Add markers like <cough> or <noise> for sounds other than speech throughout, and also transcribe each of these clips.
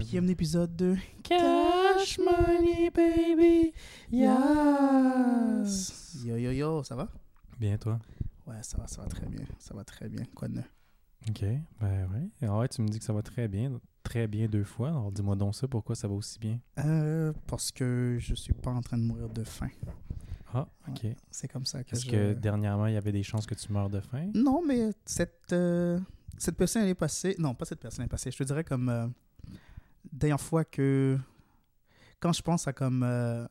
Neuvième épisode de Cash Money Baby. Yes. Yo yo yo, ça va? Bien, toi? Ouais, ça va, ça va très bien. Ça va très bien. Quoi de neuf? Ok, ben ouais. Alors, ouais, tu me dis que ça va très bien. Très bien deux fois. Alors, dis-moi donc ça, pourquoi ça va aussi bien? Euh, parce que je suis pas en train de mourir de faim. Ah, ok. C'est comme ça que Est-ce je... que dernièrement, il y avait des chances que tu meurs de faim? Non, mais cette, euh, cette personne, elle est passée... Non, pas cette personne, elle est passée. Je te dirais comme... Euh, dernière fois que... Quand je pense à comme euh,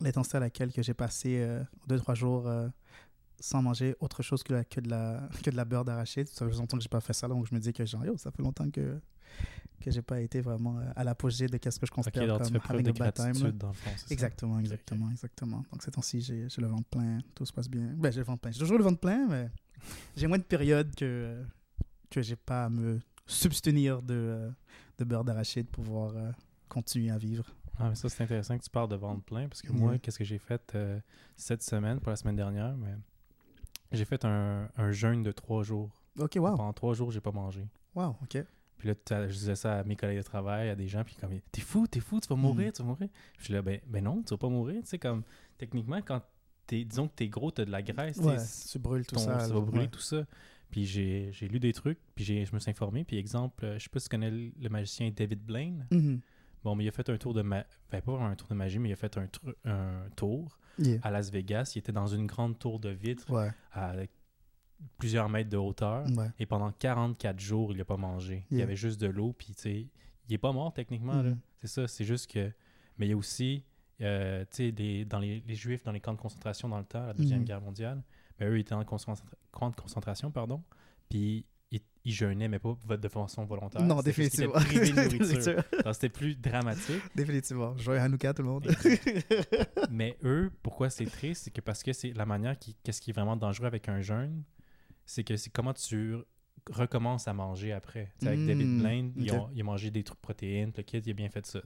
l'intensité à laquelle que j'ai passé euh, deux, trois jours euh, sans manger autre chose que, la, que, de, la, <laughs> que de la beurre d'arachide, ça fait longtemps que j'ai pas fait ça, donc je me dis que genre, yo, ça fait longtemps que que j'ai pas été vraiment euh, à l'apogée de qu'est-ce que je considère alors tu comme fais having a bad time. dans le fond? Exactement, exactement, exactement. Donc, ces temps-ci, j'ai j'ai le ventre plein, tout se passe bien. Ben, j'ai le ventre plein. J'ai toujours le ventre plein, mais j'ai moins de périodes que, que j'ai pas à me substenir de, euh, de beurre d'arachide pour pouvoir euh, continuer à vivre. Ah, mais ça, c'est intéressant que tu parles de ventre plein, parce que moi, qu'est-ce que j'ai fait euh, cette semaine, pas la semaine dernière, mais j'ai fait un, un jeûne de trois jours. Ok, wow. Pendant trois jours, j'ai pas mangé. Wow, ok. Puis là, je disais ça à mes collègues de travail, à des gens, puis comme, t'es fou, t'es fou, tu vas mourir, tu vas mourir. Puis je suis là, ben, ben non, tu vas pas mourir. Tu sais, comme, techniquement, quand t'es, disons que t'es gros, t'as de la graisse, Ouais, tu brûles tout ton- ça. ça va brûler ouais. tout ça. Puis j'ai, j'ai lu des trucs, puis j'ai, je me suis informé. Puis exemple, euh, je sais pas si tu connais le, magicien David Blaine. Mhm. Bon, mais il a fait un tour de magie, ben pas un tour de magie, mais il a fait un, un tour Yeah. à Las Vegas. Il était dans une grande tour de vitre Ouais, à plusieurs mètres de hauteur. ouais. Et pendant 44 jours, il n'a pas mangé. Il y avait juste de l'eau, puis tu sais, il est pas mort techniquement. Mhm. C'est ça, c'est juste que. Mais il y a aussi, euh, tu sais, dans les, les Juifs dans les camps de concentration dans le temps, la Deuxième Mhm. Guerre mondiale, mais eux, ils étaient en concentra- concentration, pardon, puis ils, ils jeûnaient, mais pas de façon volontaire. Non, définitivement. <laughs> C'était plus dramatique. Définitivement. Joyeux Hanouka, tout le monde. Mais eux, pourquoi c'est triste, c'est que parce que c'est la manière qui, qu'est-ce qui est vraiment dangereux avec un jeûne, c'est que c'est comment tu recommences à manger après. Avec David Mm, Blaine, il, ok. a, il a mangé des trucs protéines, le kid, il a bien fait ça.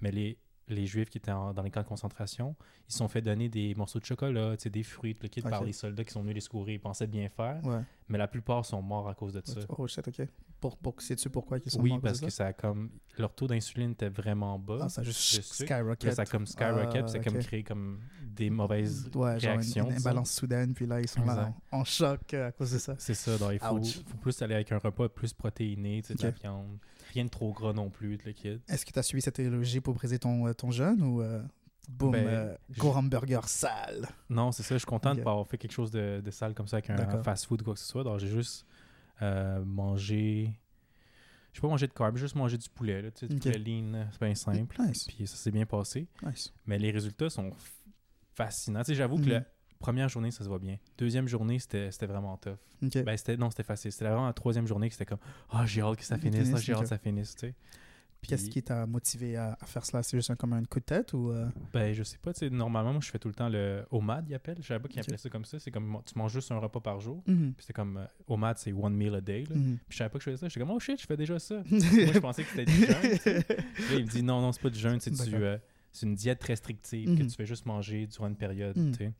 Mais les, les Juifs qui étaient en- dans les camps de concentration, ils se sont fait donner des morceaux de chocolat, des fruits, le kid, par Ok. les soldats qui sont venus les secourir. Ils pensaient bien faire, ouais. mais la plupart sont morts à cause de ça. Oh shit, ok. Pour, pour, sais-tu pourquoi ils sont Oui, morts à parce que ça? a comme... Leur taux d'insuline était vraiment bas. Ah, ça a juste skyrocket. ça a comme skyrocket, puis ça a Ah, comme créé comme des mauvaises Ouais, genre une, réactions. une disons. imbalance soudaine, puis là, ils sont là en, en choc euh, à cause de ça. C'est ça, donc il faut, plus aller avec un repas plus protéiné, sais, de la viande. Rien de trop gras non plus, le kid. Est-ce que tu as suivi cette idéologie pour briser ton, euh, ton jeûne ou euh, boum, Ben, euh, gros hamburger sale? Non, c'est ça, je suis content de pas avoir fait quelque chose de, de sale comme ça avec un fast-food ou quoi que ce soit. Donc j'ai juste euh, mangé... Je pas mangé de carbs, j'ai juste mangé du poulet, là, tu sais, du Ok. poulet lean, c'est bien simple. Nice, Puis ça s'est bien passé. nice. Mais les résultats sont fascinants. Tu sais, j'avoue que Mhm. Première journée, ça se va bien. Deuxième journée, c'était vraiment tough. Ok. Ben, c'était, non, c'était facile. C'était vraiment la troisième journée que c'était comme « Ah, j'ai hâte que ça finisse, j'ai hâte que ça finisse, tu sais. Qu'est-ce qui t'a motivé à, à faire cela? C'est juste un, comme un coup de tête ou euh, Ben, je sais pas, tu sais, normalement, moi, je fais tout le temps le OMAD, ils appellent. Je savais pas qu'ils Ok. appelaient ça comme ça. C'est comme, tu manges juste un repas par jour. mhm, Puis c'est comme, euh, OMAD, c'est one meal a day, là. mhm. Puis je savais pas que je faisais ça. J'étais comme, oh shit, je fais déjà ça. <laughs> moi, je pensais que c'était du jeûne, tu sais. Puis là, il me dit, non, non, c'est pas du jeûne, c'est euh, c'est une diète restrictive que Mhm. tu fais juste manger durant une période, tu sais.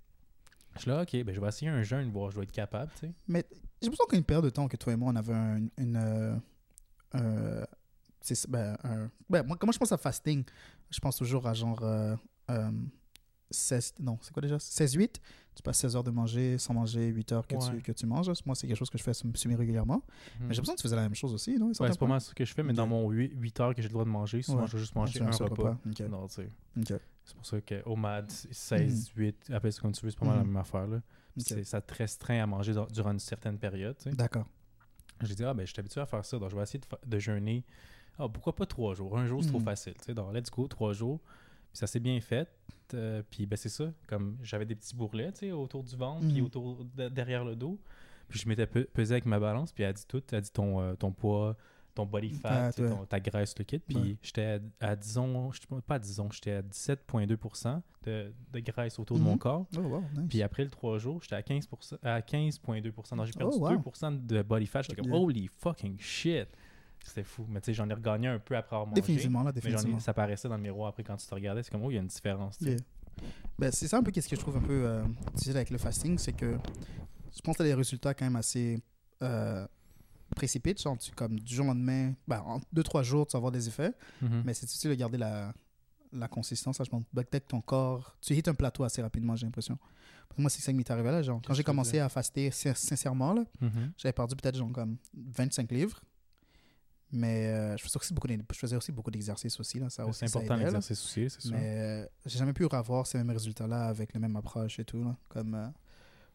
Je suis là, ok, ben, je vais essayer un jeûne, voir, je vais être capable, tu sais. Mais j'ai l'impression qu'une période de temps que toi et moi, on avait un- une. euh, euh, c'est- ben, un- ben, moi, comment je pense à fasting? Je pense toujours à genre. euh, euh, 16, non, c'est quoi déjà? 16-8. Tu passes 16 heures de manger sans manger 8 heures que, Ouais. tu, que tu manges. Moi, c'est quelque chose que je fais semi-régulièrement. Mais j'ai l'impression que tu faisais la même chose aussi, non? Ouais, c'est pas mal ce que je fais, mais Ok. dans mon 8, heures que j'ai le droit de manger, souvent, Ouais. je vais juste manger as un repas. Ok. Non, tu sais. Ok. C'est pour ça que OMAD, 16, 8, appelle ça comme tu veux, c'est pas mal la Mhm. même affaire, là. Ça te restreint à manger dans- durant une certaine période. D'accord. J'ai dit, ah ben, je suis habitué à faire ça, donc je vais essayer de, jeûner. Ah, pourquoi pas trois jours? Un jour, c'est trop Mhm. facile. Tu sais, donc, let's go, trois jours. Puis ça s'est bien fait. euh, puis ben, c'est ça. Comme j'avais des petits bourrelets tu sais, autour du ventre, puis Mhm. autour de- derrière le dos. Puis je m'étais pe- pesé avec ma balance, puis elle a dit tout. Elle a dit ton, euh, ton poids, ton body fat, Ah, ton- ta graisse, le kit. Puis Ouais. j'étais à, à, disons, pas, à disons, j'étais à 17,2% de, de graisse autour de mon Mhm. corps. Oh, wow, nice. Puis après le 3 jours, j'étais à 15%, à 15,2%. Donc j'ai perdu Oh, wow. 2% de body fat. J'étais comme, Yeah. holy fucking shit. C'était fou. Mais tu sais, j'en ai regagné un peu après avoir mangé. Définitivement, là, Mais j'en ai- définitivement. ça paraissait dans le miroir après quand tu te regardais. C'est comme, oh, il y a une différence. Yeah. Ben, c'est ça un peu qu'est-ce que je trouve un peu euh, difficile avec le fasting, c'est que je pense que tu as des résultats quand même assez euh, précipite. Genre, tu, comme du jour au lendemain, ben, en deux, trois jours, tu vas avoir des effets. Mhm. Mais c'est difficile de garder la, la consistance. Je pense que ton corps, tu hits un plateau assez rapidement, j'ai l'impression. Moi, c'est ça qui m'est arrivé là. Genre, quand j'ai commencé à faster sin- sincèrement, là, Mhm. j'avais perdu peut-être genre comme 25 livres. Mais euh, je, faisais aussi beaucoup je faisais aussi beaucoup d'exercices aussi. Là, ça aussi, C'est important l'exercice aussi, c'est sûr. Mais euh, j'ai jamais pu avoir ces mêmes résultats-là avec la même approche et tout. là. Comme, euh,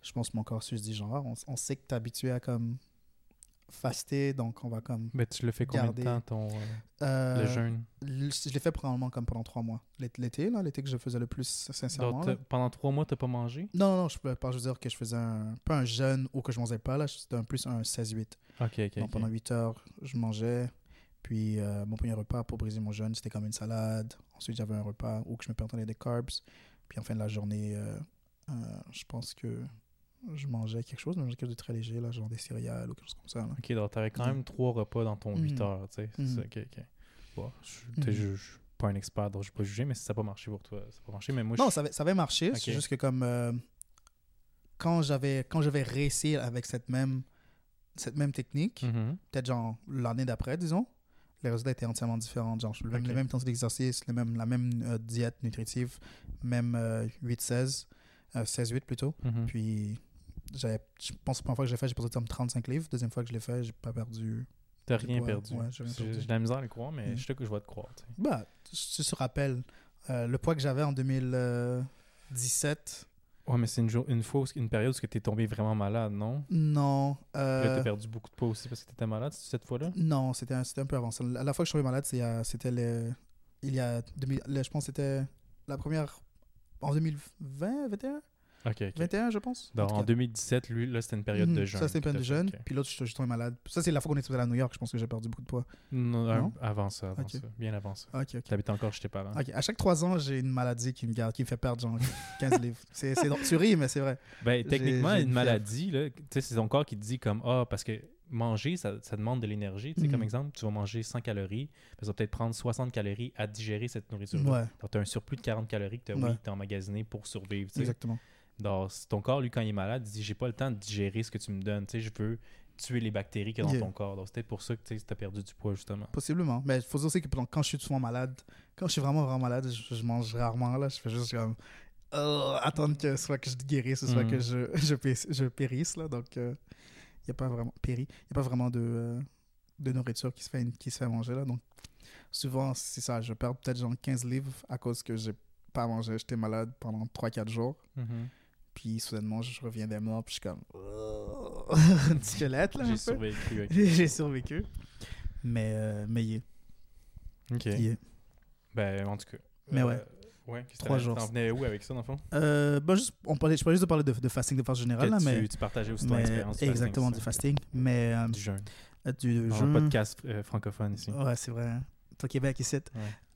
je pense que mon corps se dit genre, on, on sait que tu es habitué à comme faster, donc on va comme. Mais tu le fais combien garder- de temps, ton, euh, Euh, le jeûne? Je l'ai fait probablement comme pendant trois mois. L'é- L'été, là, l'été que je faisais le plus sincèrement. Donc, pendant trois mois, t'as pas mangé? Non, non, non, je peux pas je veux dire que je faisais un, pas un jeûne ou que je mangeais pas, là, c'était un plus un 16-8. Ok, ok. Donc pendant 8 heures, je mangeais. Puis euh, mon premier repas pour briser mon jeûne, c'était comme une salade. Ensuite, j'avais un repas où que je me permettais des carbs. Puis en fin de la journée, euh, je pense que je mangeais quelque chose, mais quelque chose de très léger, là, genre des céréales ou quelque chose comme ça. là. Ok, donc t'avais quand même trois repas dans ton 8 Mhm. heures, tu sais. C'est Mhm. ça, ok, ok. Bon, je, je, je suis pas un expert, donc je vais pas juger, mais si ça n'a pas marché pour toi, ça n'a pas marché. Mais moi, Non, je... ça avait, ça avait marché. C'est juste que comme euh, quand j'avais quand j'avais réussi avec cette même cette même technique, Mhm. peut-être genre l'année d'après, disons, les résultats étaient entièrement différents. Genre, le même, Ok. les mêmes temps d'exercice, la même euh, diète nutritive, même euh, 8-16, euh, 16-8 plutôt. Mhm. Puis, je pense que la première fois que je l'ai fait, j'ai perdu comme 35 livres. Deuxième fois que je l'ai fait, j'ai pas perdu. T'as rien poids. perdu. Ouais, j'ai de la misère à le croire, mais Mhm. je sais que je vais te croire. tu sais. Bah, tu te rappelles, euh, le poids que j'avais en 2017, Ouais, mais c'est une, une fois, une période où tu es tombé vraiment malade, non? non. Euh, Là, t'as perdu beaucoup de poids aussi parce que t'étais malade cette fois-là? Non, c'était un, un peu avant ça. La, fois que je suis tombé malade, c'était le, il y a 2000 le- je pense que c'était la première en 2020, 21, Ok, ok. 21 je pense. Donc, en cas. 2017, lui, là, c'était une période de jeûne. Ça, c'était une période de jeûne. ok. Puis l'autre, je, suis tombé malade. Ça, c'est la fois qu'on était allé à New York. Je pense que j'ai perdu beaucoup de poids. Non, avant ça, avant ça. Bien avant ça. Ok, ok. T'habites encore tes parents. Ok, À chaque 3 ans, j'ai une maladie qui me garde, qui me fait perdre genre 15 <laughs> livres. C'est, c'est, tu ris, mais c'est vrai. Ben, techniquement, j'ai une une maladie, là, tu sais, c'est ton corps qui te dit comme Ah, parce que manger, ça, ça demande de l'énergie. Tu sais, comme exemple, tu vas manger 100 calories, puis ça va peut-être prendre 60 calories à digérer cette nourriture. Ouais, Donc, tu as un surplus de 40 calories que tu as Ouais. oui, t'as emmagasiné pour survivre. tu sais. exactement. Donc, si ton corps, lui, quand il est malade, il dit J'ai pas le temps de digérer ce que tu me donnes. Tu sais, je veux tuer les bactéries qu'il y a dans Yeah. ton corps. Donc, c'est peut-être pour ça que tu as perdu du poids, justement. Possiblement. Mais il faut dire aussi que pendant- quand je suis souvent malade, quand je suis vraiment, vraiment malade, je, je mange rarement. Là. Je fais juste comme. euh, attendre que soit que je guérisse, soit que je, <laughs> je, pé- je périsse. Là. Donc, il n'y a pas vraiment. Péri. A pas vraiment de, euh, de nourriture qui se, fait, qui se fait manger. Là. Donc, souvent, c'est ça. Je perds peut-être genre 15 livres à cause que j'ai pas mangé. J'étais malade pendant 3-4 jours. Mhm. Puis, soudainement, je reviens des morts. Puis, je suis comme. <laughs> un petit squelette. Là, un J'ai survécu. <laughs> J'ai survécu. Mais, euh, mais est. Ok. Ben, en tout cas. Mais euh, ouais. Ouais, Trois jours. T'en venais où avec ça, dans le fond? Euh, bah, juste, on parlait, je parlais juste de parler de, de fasting de façon générale, là, tu, mais, tu partageais aussi ton mais expérience. fasting exactement du fasting, mais euh, Du jeûne. euh, du jeûne. un podcast francophone ici. Ouais, c'est vrai. hein. Au Québec ici.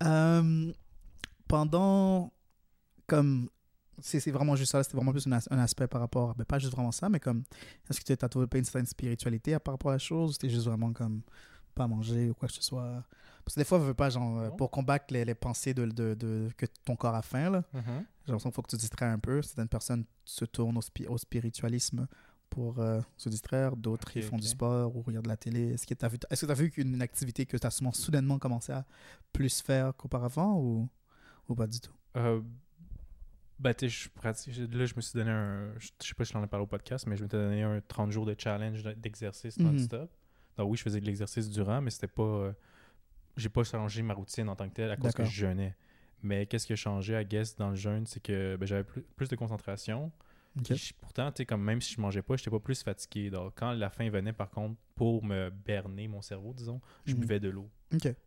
Ouais. Pendant, comme, c'est vraiment juste ça, c'était vraiment plus un, as- un aspect par rapport, ben, pas juste vraiment ça, mais comme, est-ce que tu as trouvé pas une certaine spiritualité à- par rapport à la chose, ou c'était juste vraiment comme, pas manger ou quoi que ce soit? Parce que des fois, on veut pas, genre, euh, pour combattre les, les pensées de, de, de- que ton corps a faim, là, Mhm. J'ai l'impression qu'il faut que tu te distraies un peu. Certaines personnes se tournent au, spi- au spiritualisme pour euh, se distraire. D'autres, ils font du sport ou regardent la télé. Est-ce que tu as vu, est-ce que t'as vu qu'une activité que tu as souvent soudainement commencé à plus faire qu'auparavant ou, ou pas du tout? Euh, ben, tu je pratique. Là, je me suis donné un. Je sais pas si je l'en ai parlé au podcast, mais je m'étais donné un 30 jours de challenge d'exercice Mhm. non-stop. Donc, oui, je faisais de l'exercice durant, mais c'était pas. euh, J'ai pas changé ma routine en tant que telle à cause que je jeûnais. Mais qu'est-ce qui a changé, à guess, dans le jeûne, c'est que ben, j'avais plus, plus de concentration. Je- pourtant, tu sais, comme même si je mangeais pas, j'étais pas plus fatigué. Donc, quand la faim venait, par contre, pour me berner mon cerveau, disons, je Mhm. buvais de l'eau.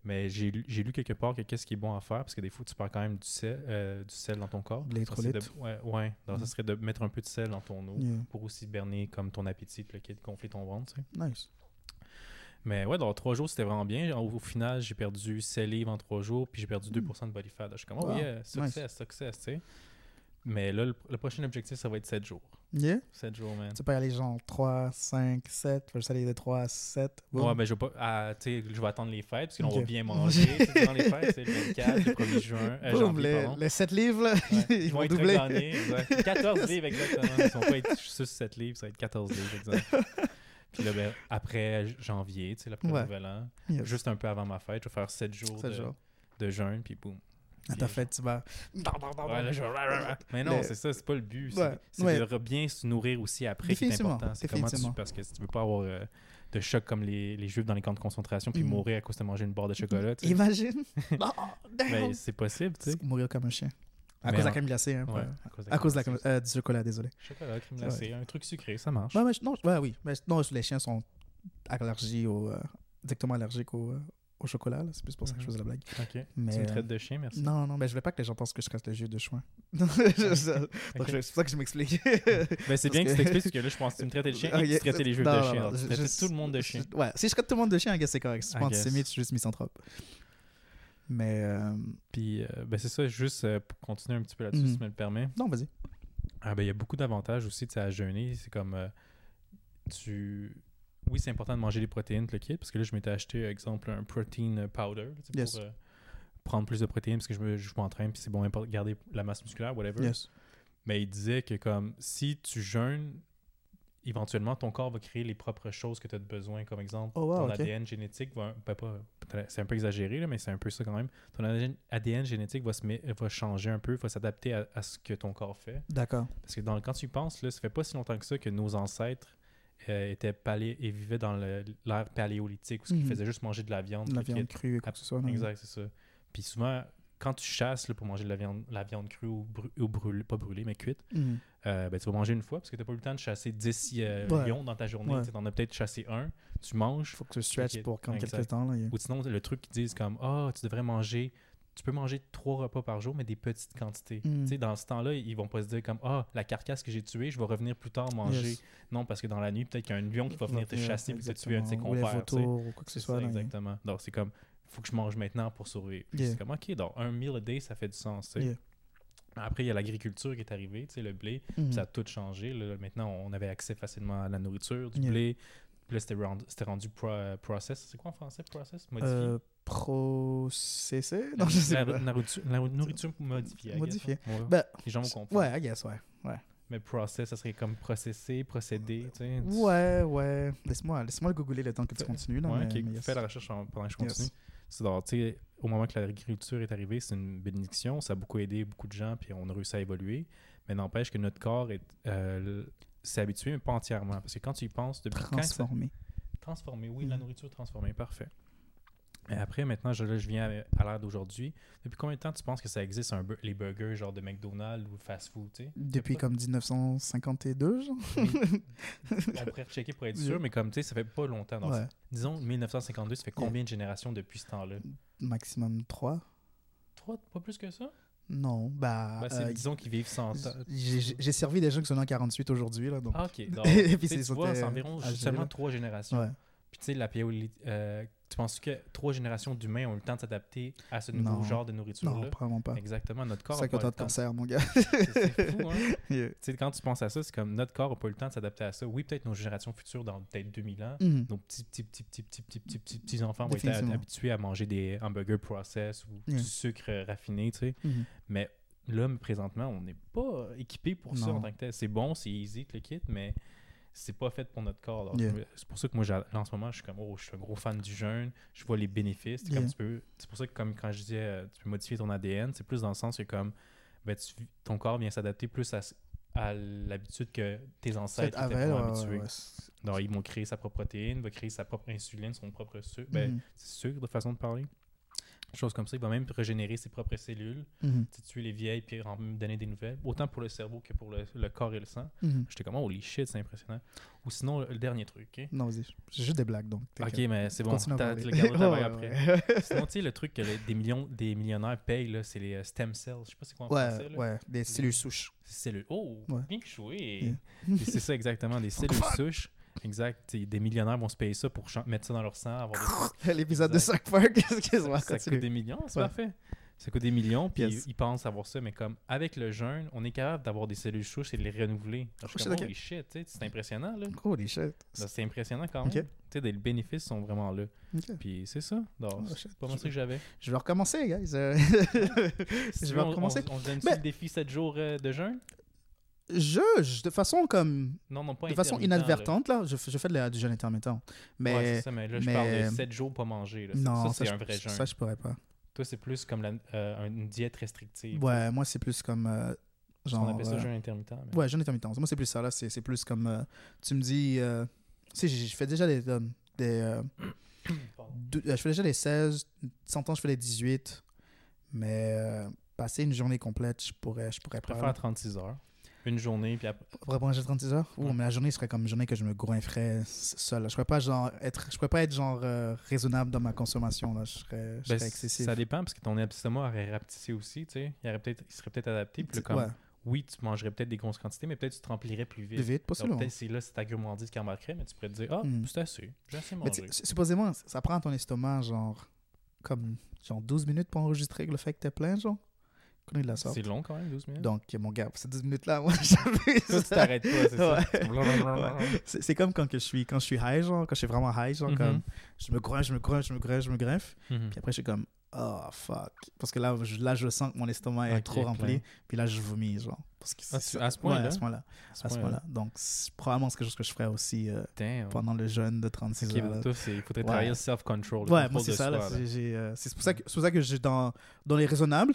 Mais j'ai lu, quelque part que qu'est-ce qui est bon à faire, parce que des fois, tu perds quand même du sel, euh, du sel dans ton corps. De l'électrolyte. De- Ouais, ouais. Donc, ça serait de mettre un peu de sel dans ton eau Yeah. pour aussi berner comme ton appétit, le qui gonfler ton ventre, tu sais. Nice. Mais ouais, dans trois jours, c'était vraiment bien. Au, au final, j'ai perdu 7 livres en trois jours, puis j'ai perdu Mm. 2% de body fat. Je suis comme, oh Wow. yeah, success, success, tu sais. Mais là, le, le prochain objectif, ça va être 7 jours. Yeah. 7 jours, man. Tu peux aller genre 3, 5, 7. Tu peux juste aller de 3 à 7. Boum. Ouais, mais je vais pas. ah, tu sais, je vais attendre les fêtes, parce qu'on va Ok. bien manger. les fêtes, c'est le 24, le 1er juin, euh, janvier, les, les 7 livres, là, Ouais. <laughs> ils vont être doubler. exact. <laughs> 14 livres, exactement. Ils vont pas être sur 7 livres, ça va être 14 livres, exact. Puis là, ben, après janvier, tu sais, Ouais. nouvel an, juste un peu avant ma fête, je vais faire 7 jours, Sept de, jours. de jeûne, puis boum. À ta fête, tu vas. Ouais, là, je- Mais non, Le- c'est ça, c'est pas le but. C'est Ouais, c'est ouais. de bien se nourrir aussi après qui est important. C'est comment tu, parce que si tu veux pas avoir euh, de choc comme les, les juifs dans les camps de concentration puis Mhm. mourir à cause de manger une barre de chocolat. Imagine. <laughs> Oh. Ben, c'est possible, tu sais. Mourir comme un chien. À Mais cause de la crème glacée. Hein, Ouais, à cause, À cause de la crème euh, du chocolat, désolé. Chocolat, crème glacée, un truc sucré, ça marche. Ouais, mais non, ouais, oui. Mais, non, les chiens sont allergiques au. euh, directement allergiques au, au chocolat. là. C'est plus pour ça que je Mhm. faisais la blague. Ok. Mais, Tu me euh, traites de chien, merci. Non, non, mais je veux pas que les gens pensent que je casse le jus de chouin. <laughs> <laughs> Donc, je- Ok. c'est pour ça que je m'explique. <laughs> Ben, c'est bien que tu que- t'expliques parce que là, je pense que tu me traitais de chien et que tu traitais les non, de non, chien. non, Alors, Tu je- traitais je- tout le monde de chien. je- Ouais, si je traite tout le monde de chien, c'est correct. Si je suis guess. antisémite, je suis juste misanthrope. Mais. euh, Puis, euh, ben, c'est ça, juste euh, pour continuer un petit peu là-dessus, Mhm. si tu me le permets. Non, vas-y. Ah ben, il y a beaucoup d'avantages aussi tu sais, à jeûner. C'est comme euh, tu. Oui, c'est important de manger des protéines, le kit, parce que là, je m'étais acheté, exemple, un protein powder Yes. pour euh, prendre plus de protéines, parce que je me- je m'entraîne, puis c'est bon, garder la masse musculaire, whatever. Yes. Mais il disait que comme si tu jeûnes, éventuellement, ton corps va créer les propres choses que tu as besoin. Comme exemple, Oh, wow, ton. ADN génétique va. ben, pas- c'est un peu exagéré, là, mais c'est un peu ça quand même. Ton ADN, ADN génétique va, se va changer un peu, va s'adapter à, à ce que ton corps fait. D'accord. Parce que dans, quand tu y penses, là, ça fait pas si longtemps que ça que nos ancêtres euh, étaient palé et vivaient dans l'ère paléolithique, où ils Mhm. faisaient juste manger de la viande. De la viande crue et quoi que ce soit. non? Exact, c'est ça. Puis souvent, quand tu chasses là, pour manger de la viande, la viande crue ou, ou brûlée, pas brûlée, mais cuite, Mhm. euh, ben, tu vas manger une fois parce que tu n'as pas eu le temps de chasser 10 euh, Ouais. lions dans ta journée. Ouais. Tu en as peut-être chassé un, tu manges. faut que tu stretches pour quand quelques temps. Là. Ou sinon, le truc qu'ils disent comme Ah, tu devrais manger. Tu peux manger trois repas par jour, mais des petites quantités. Mm. Tu sais, dans ce temps-là, ils vont pas se dire comme Ah, la carcasse que j'ai tuée, je vais revenir plus tard manger. Yes. Non, parce que dans la nuit, peut-être qu'il y a un lion qui va venir te chasser et te tuer un de ses compères. ou quoi que ce soit. ça, exactement. Donc, c'est comme, faut que je mange maintenant pour survivre. Yeah. C'est comme, OK, donc un meal a day, ça fait du sens. Yeah. Après, il y a l'agriculture qui est arrivée, tu sais, le blé. Mhm. Puis Ça a tout changé. là. Maintenant, on avait accès facilement à la nourriture, du Yeah. blé. Puis là, c'était rendu, c'était rendu pro- process. C'est quoi en français, process? Modifié? Euh, processé Non, je sais la, pas. la nourriture, la nourriture modifiée. Modifiée. hein. Ouais. Ben, Les gens vont comprendre. Ouais, I guess, ouais. Ouais, Mais process, ça serait comme processer, procéder. Tu sais. ouais. ouais. Laisse-moi laisse le googler le temps que tu continues. Là, Ouais, mais, ok. mais yes. Fais la recherche en- pendant que je Yes. continue. C'est genre, tu sais, au moment que l'agriculture est arrivée, c'est une bénédiction. Ça a beaucoup aidé beaucoup de gens, puis on a réussi à évoluer. Mais n'empêche que notre corps est, euh, s'est habitué, mais pas entièrement. Parce que quand tu y penses, depuis quand que ça- Transformé. Transformé, oui, la Mhm. nourriture transformée, parfait. Et après, maintenant, je, là, je viens à, à l'ère d'aujourd'hui. Depuis combien de temps tu penses que ça existe, un, les burgers genre de McDonald's ou fast-food, tu sais? Depuis comme 1952, genre On pourrait checker pour être sûr, mais comme, tu sais, ça fait pas longtemps. Donc, Ouais. Disons, 1952, ça fait combien de générations depuis ce temps-là? Maximum 3. Trois, pas plus que ça? Non, bah. C'est- euh, disons qu'ils vivent 100 ans. j'ai servi des gens qui sont en 48 aujourd'hui, là. Donc, Ah, ok. <laughs> Donc, Et puis c'est environ seulement trois générations. ouais. Puis tu sais, la paléolith- euh, tu penses que trois générations d'humains ont eu le temps de s'adapter à ce nouveau Non. genre de Non, nourriture-là? probablement pas. Exactement, notre corps C'est ça que de cancer, mon gars. C'est fou, hein? <laughs> Yeah. Tu sais, quand tu penses à ça, c'est comme notre corps n'a pas eu le temps de s'adapter à ça. Oui, peut-être nos générations futures, dans peut-être 2000 ans, Mhm. nos petits, petits, petits, petits, petits, petits, petits, petits, petits enfants vont être habitués à manger des hamburgers process ou Yeah. du sucre raffiné, tu sais. Mhm. Mais là, présentement, on n'est pas équipé pour ça Non. en tant que tel. C'est bon, c'est easy, le kit, mais c'est pas fait pour notre corps. Yeah. C'est pour ça que moi, en ce moment, je suis comme, oh, je suis un gros fan du jeûne. Je vois les bénéfices. C'est Yeah. pour ça que, comme quand je disais, euh, tu peux modifier ton ADN, c'est plus dans le sens que, comme, ben, tu- ton corps vient s'adapter plus à, à l'habitude que tes ancêtres étaient ouais, habitués. ouais, ouais. Donc, ils vont créer sa propre protéine, va créer sa propre insuline, son propre sucre. Ben, Mhm. c'est sucre, de façon de parler. Chose comme ça, il va même régénérer ses propres cellules Mhm. tuer les vieilles puis en donner des nouvelles, autant pour le cerveau que pour le, le corps et le sang. Mhm. J'étais comme, holy shit, c'est impressionnant. Ou sinon, le, le dernier truc? Non, vas-y. J'ai juste des blagues, donc. Ok, mais c'est bon, t'as le <laughs> Ouais, après. ouais. Sinon, tu sais, le truc que les- des, millions, des millionnaires payent, là, c'est les euh, stem cells. Je sais pas c'est quoi en français. Ouais, là. ouais, des cellules souches. Cellules. Oh, bien joué. Yeah. C'est ça exactement, des <laughs> cellules souches. Exact. Des millionnaires vont se payer ça pour mettre ça dans leur sang, avoir des <laughs> L'épisode de Park, <laughs> excuse-moi, ça coûte continue. des millions, c'est Ouais. parfait. Ça coûte des millions, puis Yes. ils, ils pensent avoir ça, mais comme avec le jeûne, on est capable d'avoir des cellules souches et de les renouveler. Alors, je suis comme, holy shit, c'est impressionnant, là. Holy shit. C'est impressionnant quand même. Ok. Tu sais, les bénéfices sont vraiment là. Puis c'est ça. Oh, c'est pas mal ça que j'avais. Je vais recommencer, guys. <laughs> Je vais on- recommencer. On, on donne Mais- le défi 7 jours euh, de jeûne? Je, de façon comme. Non, non, pas De façon intermittent, là. inadvertante, là, je, fais- je fais de la- du jeûne intermittent. Mais. Ouais, ça, mais là, je parle de 7 jours pas manger. Là. Ça- non, ça, c'est un vrai jeûne. Ça, je pourrais pas. Toi, c'est plus comme la- euh, une diète restrictive. Ouais, moi, c'est plus comme. euh, On genre. appelle ça euh, jeûne intermittent. mais- Ouais, jeûne intermittent. Moi, c'est plus ça, là. C'est c'est plus comme. tu me dis. tu sais, je fais déjà des. des <coughs> je fais déjà les 16. De temps en temps, je fais les 18. Mais. passer une journée complète, je pourrais, je pourrais Je pas. préfère 36 heures. Une journée, puis après. Après manger 36 heures? Ouh, Ouais. mais la journée serait comme une journée que je me goinfrerais s- seul. Je pourrais pas genre être je pourrais pas être genre euh, raisonnable dans ma consommation là, je serais, je Ben, serais excessif. ça dépend parce que ton estomac aurait rapetissé aussi, tu sais. Il, aurait peut-être- il serait peut-être adapté. Puis comme, Ouais, oui, tu mangerais peut-être des grosses quantités, mais peut-être tu te remplirais plus vite. plus vite, possiblement. peut-être c'est là, c'est ta gourmandise qui embarquerait, mais tu pourrais te dire, ah, Mm. c'est assez, j'ai assez mangé. supposément ça prend à ton estomac genre comme genre 12 minutes pour enregistrer le fait que t'es plein genre? La sorte. C'est long quand même, 12 minutes. Donc mon gars, ces 12 minutes là, moi <laughs> j'avais Toi, tu t'arrêtes pas, c'est ça. Ouais. C'est comme quand que je suis quand je suis high genre, quand je suis vraiment high genre Mhm. comme je me greffe, je me greffe, je me greffe, je me greffe. Mhm. Puis après, je suis comme, oh fuck. Parce que là, je, là, je sens que mon estomac est trop rempli. plein. Puis là, je vomis, genre. Parce que Ah, à ce ouais, point-là? à ce point-là. À ce point-là. Donc, c'est probablement quelque chose que je ferais aussi euh, pendant le jeûne de 36 Ok, heures. il faudrait Ouais. travailler le self-control. Ouais, moi, c'est ça. c'est- euh, c'est pour ça que, j'ai dans, dans les raisonnables.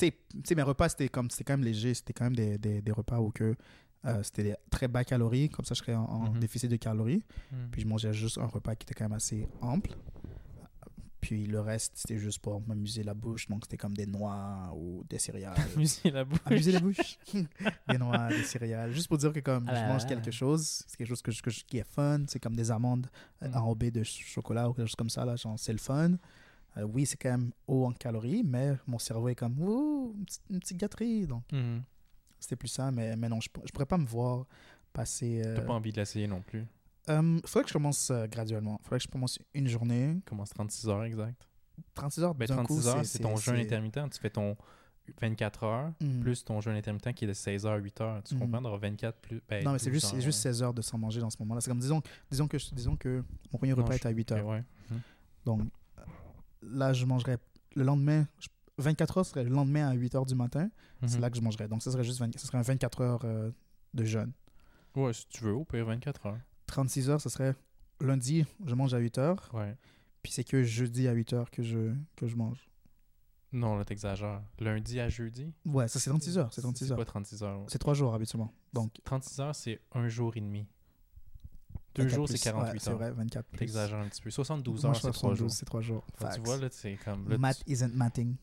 Sais- mes repas, c'était comme c'était quand même léger. C'était quand même des, des, des repas où que, euh, c'était très bas calories. Comme ça, je serais en, en Mhm. déficit de calories. Mhm. Puis je mangeais juste un repas qui était quand même assez ample. Puis le reste, c'était juste pour m'amuser la bouche. Donc c'était comme des noix ou des céréales. <laughs> Amuser la bouche. Amuser la bouche. <laughs> des noix, des céréales. Juste pour dire que comme Ah je mange quelque chose, c'est quelque chose que que qui est fun. C'est comme des amandes euh, Mhm. enrobées de ch- chocolat ou quelque chose comme ça. Là, genre, c'est le fun. Euh, oui, c'est quand même haut en calories, mais mon cerveau est comme, ouh, une petite, une petite gâterie. Donc Mhm. c'était plus ça. Mais, mais non, je, ne pourrais pas me voir passer. euh, T'as pas envie de l'essayer non plus. euh, faudrait que je commence euh, graduellement. Faudrait que je commence une journée. Commence 36 heures exact. 36 heures Ben, d'un 36 coup, heures, c'est ton jeûne intermittent. Tu fais ton 24 heures Mhm. plus ton jeûne intermittent qui est de 16 heures, 8 heures. Tu Mhm. comprends? D'avoir 24 plus. ben, Non, mais c'est 12 juste, juste ouais. 16 heures de sans manger dans ce moment-là. C'est comme, disons, disons, que, disons que mon premier repas je- est à 8 Ok, heures. ouais. Donc là, je mangerais le lendemain. je- 24 heures serait le lendemain à 8 heures du matin. C'est Mhm. là que je mangerais. Donc, ça serait juste 20 ça serait un 24 heures euh, de jeûne. Ouais, si tu veux, au pire 24 heures. 36 heures, ce serait lundi, je mange à 8 heures. Ouais. Puis c'est que jeudi à 8 heures que je, que je mange. Non, là, t'exagères. Lundi à jeudi? Ouais, ça c'est 36 heures. C'est 36 C'est heures. pas 36 heures? C'est 3 jours habituellement. Donc, 36 heures, c'est un jour et demi. Deux 24 jours, c'est 48 Ouais, C'est heures. vrai, 24 plus. T'exagères un petit peu. 72 Moi, heures, c'est fais 3 jours. c'est 3 jours. Fait que tu vois, là, c'est comme. Là, Math tu- isn't matting.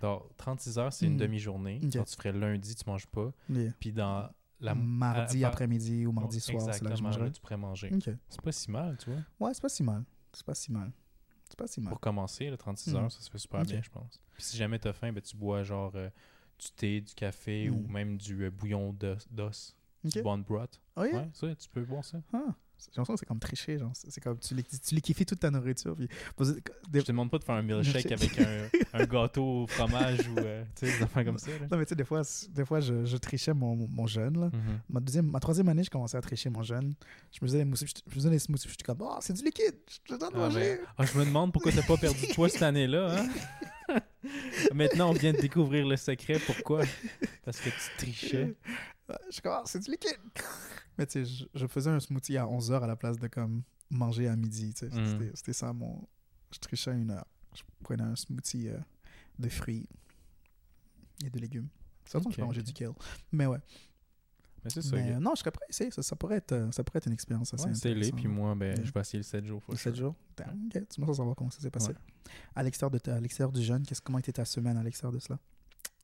dans 36 heures, c'est une Mhm. demi-journée. Ok. Quand tu ferais lundi, tu manges pas. Yeah. Puis dans la. mardi après-midi ou mardi soir, c'est là que je Exactement, mangerai. là, tu pourrais manger. Ok. C'est pas si mal, tu vois. Ouais, c'est pas si mal. C'est pas si mal. C'est pas si mal. Pour commencer, là, 36 Mhm. heures, ça se fait super bien, je pense. Puis si jamais t'as faim, ben, tu bois genre euh, du thé, du café ou Mhm. même du euh, bouillon d'os. D'os, Ok. Du bone broth. Oh yeah? Ouais, ça, tu peux boire ça. Ah. J'ai l'impression que c'est comme tricher. genre. C'est comme tu, tu liquifies toute ta nourriture. Puis, Je te demande pas de faire un milkshake avec un, <laughs> un gâteau au fromage ou euh, tu sais, des affaires comme ça. là. Non, mais tu sais, des fois, des fois je, je trichais mon, mon jeûne. Là. Mhm. Ma, deuxième, ma troisième année, je commençais à tricher mon jeûne. Je me faisais des, mousses, je me faisais des smoothies. puis J'étais comme, oh, c'est du liquide. Je de Ah, manger. ah, je me demande pourquoi t'as pas perdu poids cette année-là. Hein? <laughs> Maintenant, on vient de découvrir le secret. Pourquoi? Parce que tu trichais. Je suis comme, Ah, c'est du liquide. <laughs> Mais tu sais, je, je faisais un smoothie à 11h à la place de comme manger à midi. tu sais. Mm. C'était- C'était ça mon. Je trichais à une heure. Je prenais un smoothie euh, de fruits et de légumes. Ça, Ok, je peux manger ok. du kale. Mais ouais. Mais c'est ça. Mais, euh, non, je serais prêt à essayer. Ça, ça, pourrait être, euh, ça pourrait être une expérience assez Ouais, c'est intéressante. puis moi, ben, je vais essayer le 7 jours. Le 7 sure. jours? Damn, ok. Tu me savoir comment ça s'est passé. Ouais. À l'extérieur de ta- à l'extérieur du jeûne, qu'est-ce- comment était ta semaine à l'extérieur de cela?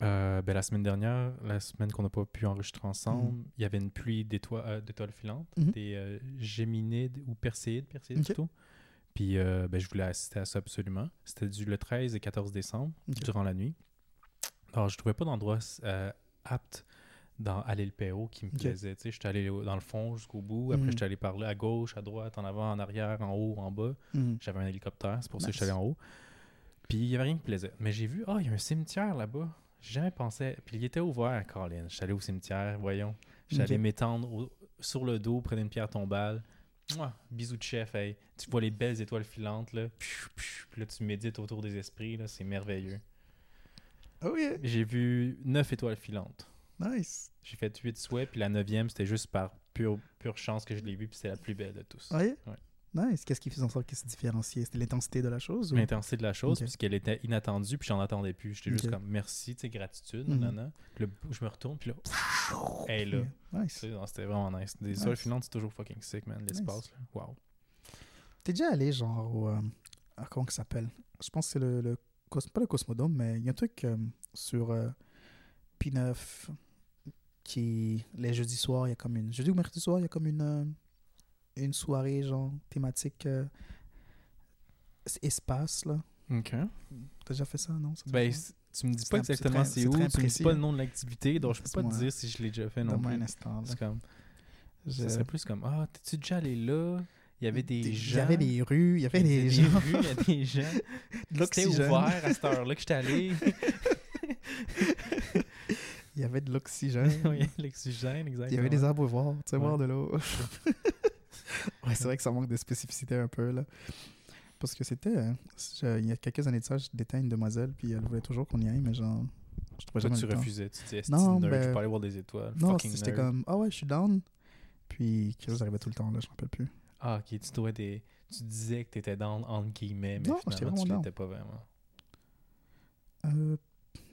Euh, ben, la semaine dernière, la semaine qu'on n'a pas pu enregistrer ensemble, il y avait une pluie d'étoiles euh, d'étoiles filantes, Mhm. des euh, géminides ou perséides, perséides plutôt. Puis euh, ben, je voulais assister à ça absolument. C'était du le 13 et 14 décembre, durant la nuit. Alors, je trouvais pas d'endroit apte dans à l'île Perrault qui me plaisait. Tu sais, j'étais allé dans le fond jusqu'au bout. Après, Mhm. j'étais allé par là à gauche, à droite, en avant, en arrière, en haut, en bas. Mhm. J'avais un hélicoptère, c'est pour ça que j'étais allé en haut. Puis il n'y avait rien qui me plaisait. Mais j'ai vu, ah, il y a un cimetière là-bas. J'ai jamais pensé. Puis il était ouvert, Colin. Je suis allé au cimetière, voyons. Je suis Ok. allé m'étendre au- sur le dos près d'une pierre tombale. Mouah, bisous de chef, hey. Tu vois les belles étoiles filantes, là. Puis là, tu médites autour des esprits, là. C'est merveilleux. Oh yeah. J'ai vu neuf étoiles filantes. Nice. J'ai fait 8 souhaits, puis la 9e, c'était juste par pure, pure chance que je l'ai vue, puis c'est la plus belle de tous. Yeah? Ouais. Nice. Qu'est-ce qui faisait en sorte qu'elle se différenciait C'était l'intensité de la chose ou... L'intensité de la chose, puisqu'elle était inattendue, puis j'en attendais plus. J'étais juste comme merci, tu sais, gratitude, Mhm. nanana. Je me retourne, puis là, elle est là. Nice. C'était vraiment nice. Des Nice. finances, c'est toujours fucking sick, man. L'espace, là. Wow. T'es déjà allé, genre, au. euh, comment ça s'appelle? Je pense que c'est le, le. Pas le Cosmodome, mais il y a un truc euh, sur euh, P9 qui. Les jeudis soirs, il y a comme une. Jeudi ou mercredi soir, il y a comme une. Une soirée, genre, thématique. euh, espace, là. OK. T'as déjà fait ça, non? Ça Ben, tu me dis pas exactement c'est où, très tu me dis pas le nom de l'activité, donc je peux pas te dire si je l'ai déjà fait non plus. un instant. C'est comme, Je- ça serait plus comme, ah, t'es-tu déjà allé là? Il y avait des Il gens. y avait des rues, il y avait il des avait gens. rues, il y a des gens. <laughs> C'était ouvert à cette heure-là que j'étais allé. <laughs> Il y avait de l'oxygène. oui, l'oxygène, exactement. Il y avait des arbres voir, tu sais, voir de l'eau. <laughs> ouais, c'est vrai que ça manque de spécificité un peu, là. Parce que c'était... euh, je- il y a quelques années de ça, j'étais une demoiselle, puis elle voulait toujours qu'on y aille, mais genre... Je trouvais Toi, jamais tu temps. refusais. Tu disais, Non, nerd, ben- je peux aller voir des étoiles. Non, nerd. comme... Ah ouais, je suis down. Puis, quelque chose arrivait tout le temps, là, je me rappelle plus. Ah, ok, tu trouvais des. Tu disais que t'étais down entre guillemets, mais Non, j'étais finalement, tu l'étais pas vraiment. Euh,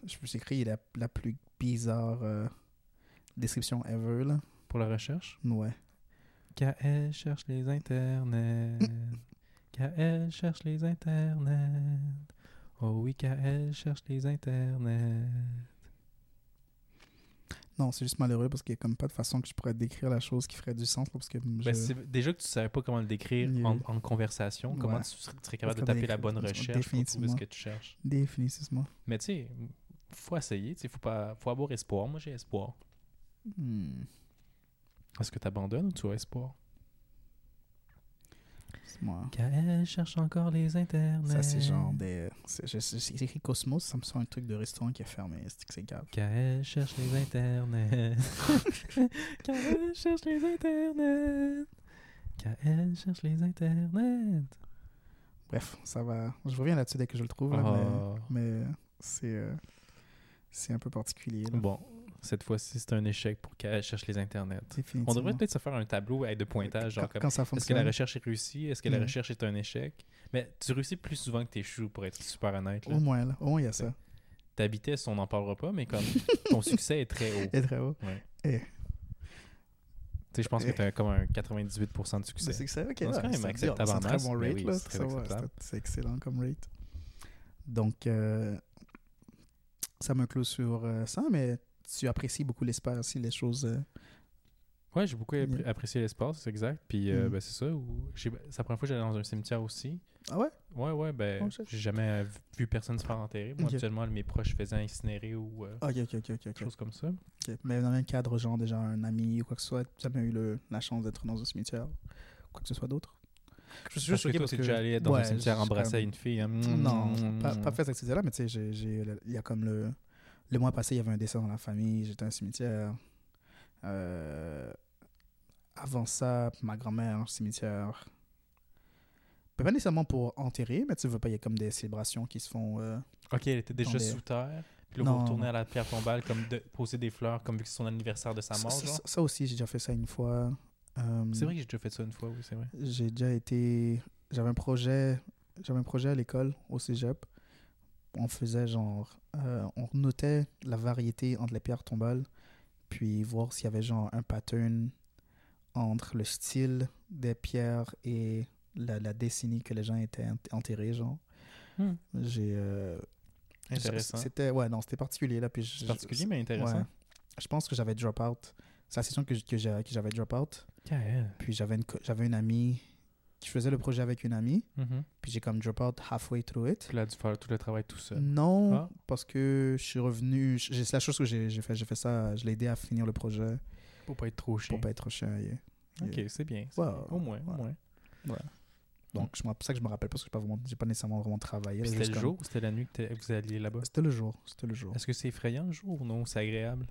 je me suis écrit la, la plus bizarre euh, description ever, là. Pour la recherche? Ouais. KL cherche les internets. KL cherche les internets. Oh oui, KL cherche les internets. Non, c'est juste malheureux parce qu'il n'y a comme pas de façon que je pourrais décrire la chose qui ferait du sens, là, parce que je... Ben, c'est- déjà que tu savais pas comment le décrire Yeah. en, en conversation, comment Ouais. tu serais, tu serais capable de taper la bonne recherche pour trouver ce que tu cherches. Définitivement. Mais tu sais, faut essayer, sais, faut pas faut avoir espoir. Moi, j'ai espoir. Hmm. Est-ce que tu abandonnes ou tu as espoir? C'est moi. KL cherche encore les internets. Ça, c'est genre des. c'est- écrit Cosmos, ça me semble un truc de restaurant qui est fermé. C'est que c'est grave. KL cherche les internets. <laughs> KL cherche les internets. KL cherche les internets. Bref, ça va. Je reviens là-dessus dès que je le trouve, là, Oh. mais, mais c'est. euh, c'est un peu particulier. Là. Bon, cette fois-ci, c'est un échec pour KL cherche les internets. On devrait peut-être se faire un tableau avec de pointage, genre quand, comme ça est-ce que la recherche est réussie, est-ce que la Mm. recherche est un échec? Mais tu réussis plus souvent que tu échoues, pour être super honnête. là. Au moins, là. Au moins, il y a ça. Ta vitesse, on n'en parlera pas, mais comme <laughs> ton succès est très haut. Et très haut. Ouais. Eh. Tu sais, je pense que Eh. tu as comme un 98% de succès. C'est succès, ok. C'est quand même c'est acceptable C'est un très bon rate, oui, là. C'est excellent comme rate. Donc, euh, ça me clôt sur euh, ça, mais tu apprécies beaucoup l'espace aussi, les choses. euh, Ouais, j'ai beaucoup appré- apprécié l'espace, c'est exact. Puis euh, Mm. ben, c'est ça. ou- C'est la première fois que j'allais dans un cimetière aussi. Ah ouais? Ouais, ouais, ben, Oh, j'ai jamais vu personne se faire enterrer. Moi, Ok. habituellement, mes proches faisaient incinérer ou euh, Ah, Ok, ok, ok, ok. quelque chose comme ça. Mais dans même cadre, genre déjà un ami ou quoi que ce soit, tu n'as jamais eu le, la chance d'être dans un cimetière quoi que ce soit d'autre? Je suis Parce que choqué toi, t'es déjà allé dans Ouais, un cimetière embrasser comme- une fille. hein. Non, pas, pas fait cette activité-là, mais tu sais, il y a comme le. Le mois passé, il y avait un décès dans la famille, j'étais à un cimetière. Euh, avant ça, ma grand-mère, cimetière. Pas nécessairement pour enterrer, mais tu veux pas, il y a comme des célébrations qui se font. euh, Ok, elle était déjà des- sous terre. Puis là, vous retournez à la pierre tombale, comme de poser des fleurs, comme vu que c'est son anniversaire de sa mort. ça aussi, j'ai déjà fait ça une fois. Euh, C'est vrai que j'ai déjà fait ça une fois, oui, c'est vrai. J'ai déjà été. J'avais un projet. J'avais un projet à l'école, au cégep. On faisait genre. euh, on notait la variété entre les pierres tombales, puis voir s'il y avait genre un pattern entre le style des pierres et la, la décennie que les gens étaient ent- enterrés, genre. Hmm. J'ai. euh, Intéressant. C'était. Ouais, non, c'était particulier, là. Puis je- particulier, mais intéressant. ouais. Je pense que j'avais drop out. C'est la session que, que j'ai- que j'avais drop out. KL. Puis j'avais une, j'avais une amie. Je faisais le projet avec une amie. Mhm. Puis j'ai comme drop out halfway through it. Tu l'as dû faire tout le travail tout seul. Non, Ah. parce que je suis revenu. C'est la chose que j'ai fait. J'ai fait ça. Je l'ai aidé à finir le projet Pour pas être trop chiant. pour pas être trop chiant. yeah. Ok, Yeah. c'est bien. c'est Ouais, bien. Au moins, au ouais. moins. Donc c'est pour ça que je me rappelle parce que j'ai pas vraiment, j'ai pas nécessairement vraiment travaillé. C'était le comme- jour ou c'était la nuit que vous alliez là-bas? C'était le jour. C'était le jour. Est-ce que c'est effrayant le jour ou non? C'est agréable?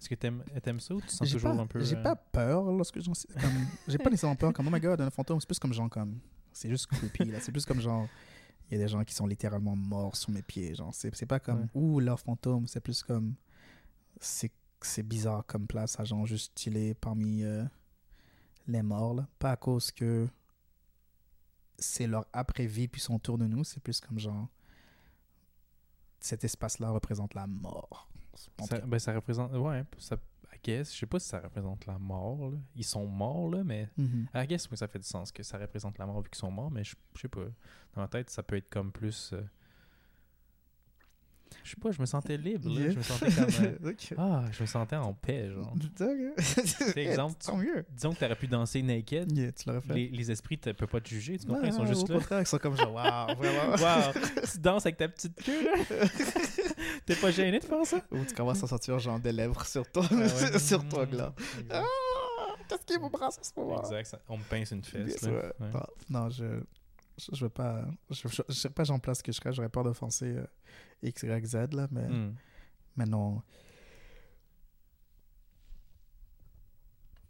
Est-ce que t'aimes t'aimes ça ou tu te sens toujours pas, un peu. j'ai euh, pas peur lorsque j'en sais- comme j'ai pas nécessairement peur comme oh my god un fantôme c'est plus comme genre comme c'est juste creepy là c'est plus comme genre il y a des gens qui sont littéralement morts sous mes pieds genre c'est c'est pas comme Ouais. ouh leur fantôme c'est plus comme c'est c'est bizarre comme place à genre juste chiller parmi euh, les morts. là. Pas à cause que c'est leur après-vie puis sont autour de nous. C'est plus comme genre. Cet espace-là représente la mort. Ça, ben, ça représente. Ouais, ça. I guess. Je sais pas si ça représente la mort. là. Ils sont morts, là, mais. Mhm. I guess, oui, ça fait du sens que ça représente la mort vu qu'ils sont morts, mais je je sais pas. Dans ma tête, ça peut être comme plus. euh, Je sais pas, je me sentais libre, là. Yeah. Je me sentais comme. euh. <laughs> Ah, je me sentais en paix, genre. <laughs> Ok. exemple, <laughs> Tant mieux. Disons que t'aurais pu danser naked. Yeah, tu fait. Les, les esprits ne peuvent pas te juger, tu comprends? Ils sont juste là. contraire, ils sont comme genre, waouh, vraiment. Wow! tu danses avec ta petite queue, là? T'es pas gêné de faire ça? Ou tu commences à sentir genre des lèvres sur toi, Ah ouais. <laughs> sur toi, là. Exact. Ah, qu'est-ce qui me brasse à ce moment Exact, ça- on me pince une fesse. Là. Ouais. Non, je, je, je veux pas. Je, je, je sais pas, j'en place que je serais. J'aurais peur d'offenser euh, X, Y, Z, là, mais, mais non.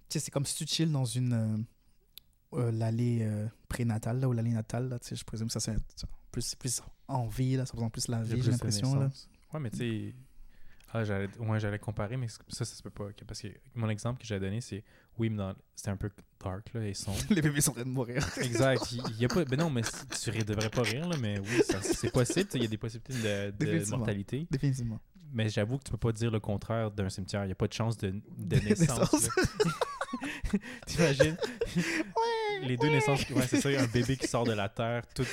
Tu sais, c'est comme si tu chill dans une. euh, euh, l'allée euh, prénatale, là, ou l'allée natale, là, tu sais, je présume que ça, c'est plus, plus en vie, là, ça représente plus la vie, j'ai l'impression. Ouais, mais tu sais. Ah, j'allais ouais, j'allais comparer, mais ça, ça se peut pas. Parce que mon exemple que j'ai donné, c'est. Oui, mais c'était un peu dark, là, et sombre. <laughs> Les bébés sont en train de mourir. <laughs> Exact. Il y a pas. Ben non, mais tu ri- devrais pas rire, là, mais oui, c'est possible. Il y a des possibilités de, de Définitivement. mortalité. Définitivement. Mais j'avoue que tu peux pas dire le contraire d'un cimetière. Il n'y a pas de chance de, de naissance. <laughs> T'imagines? Les deux naissances, ouais, c'est ça, un bébé qui sort de la terre, tout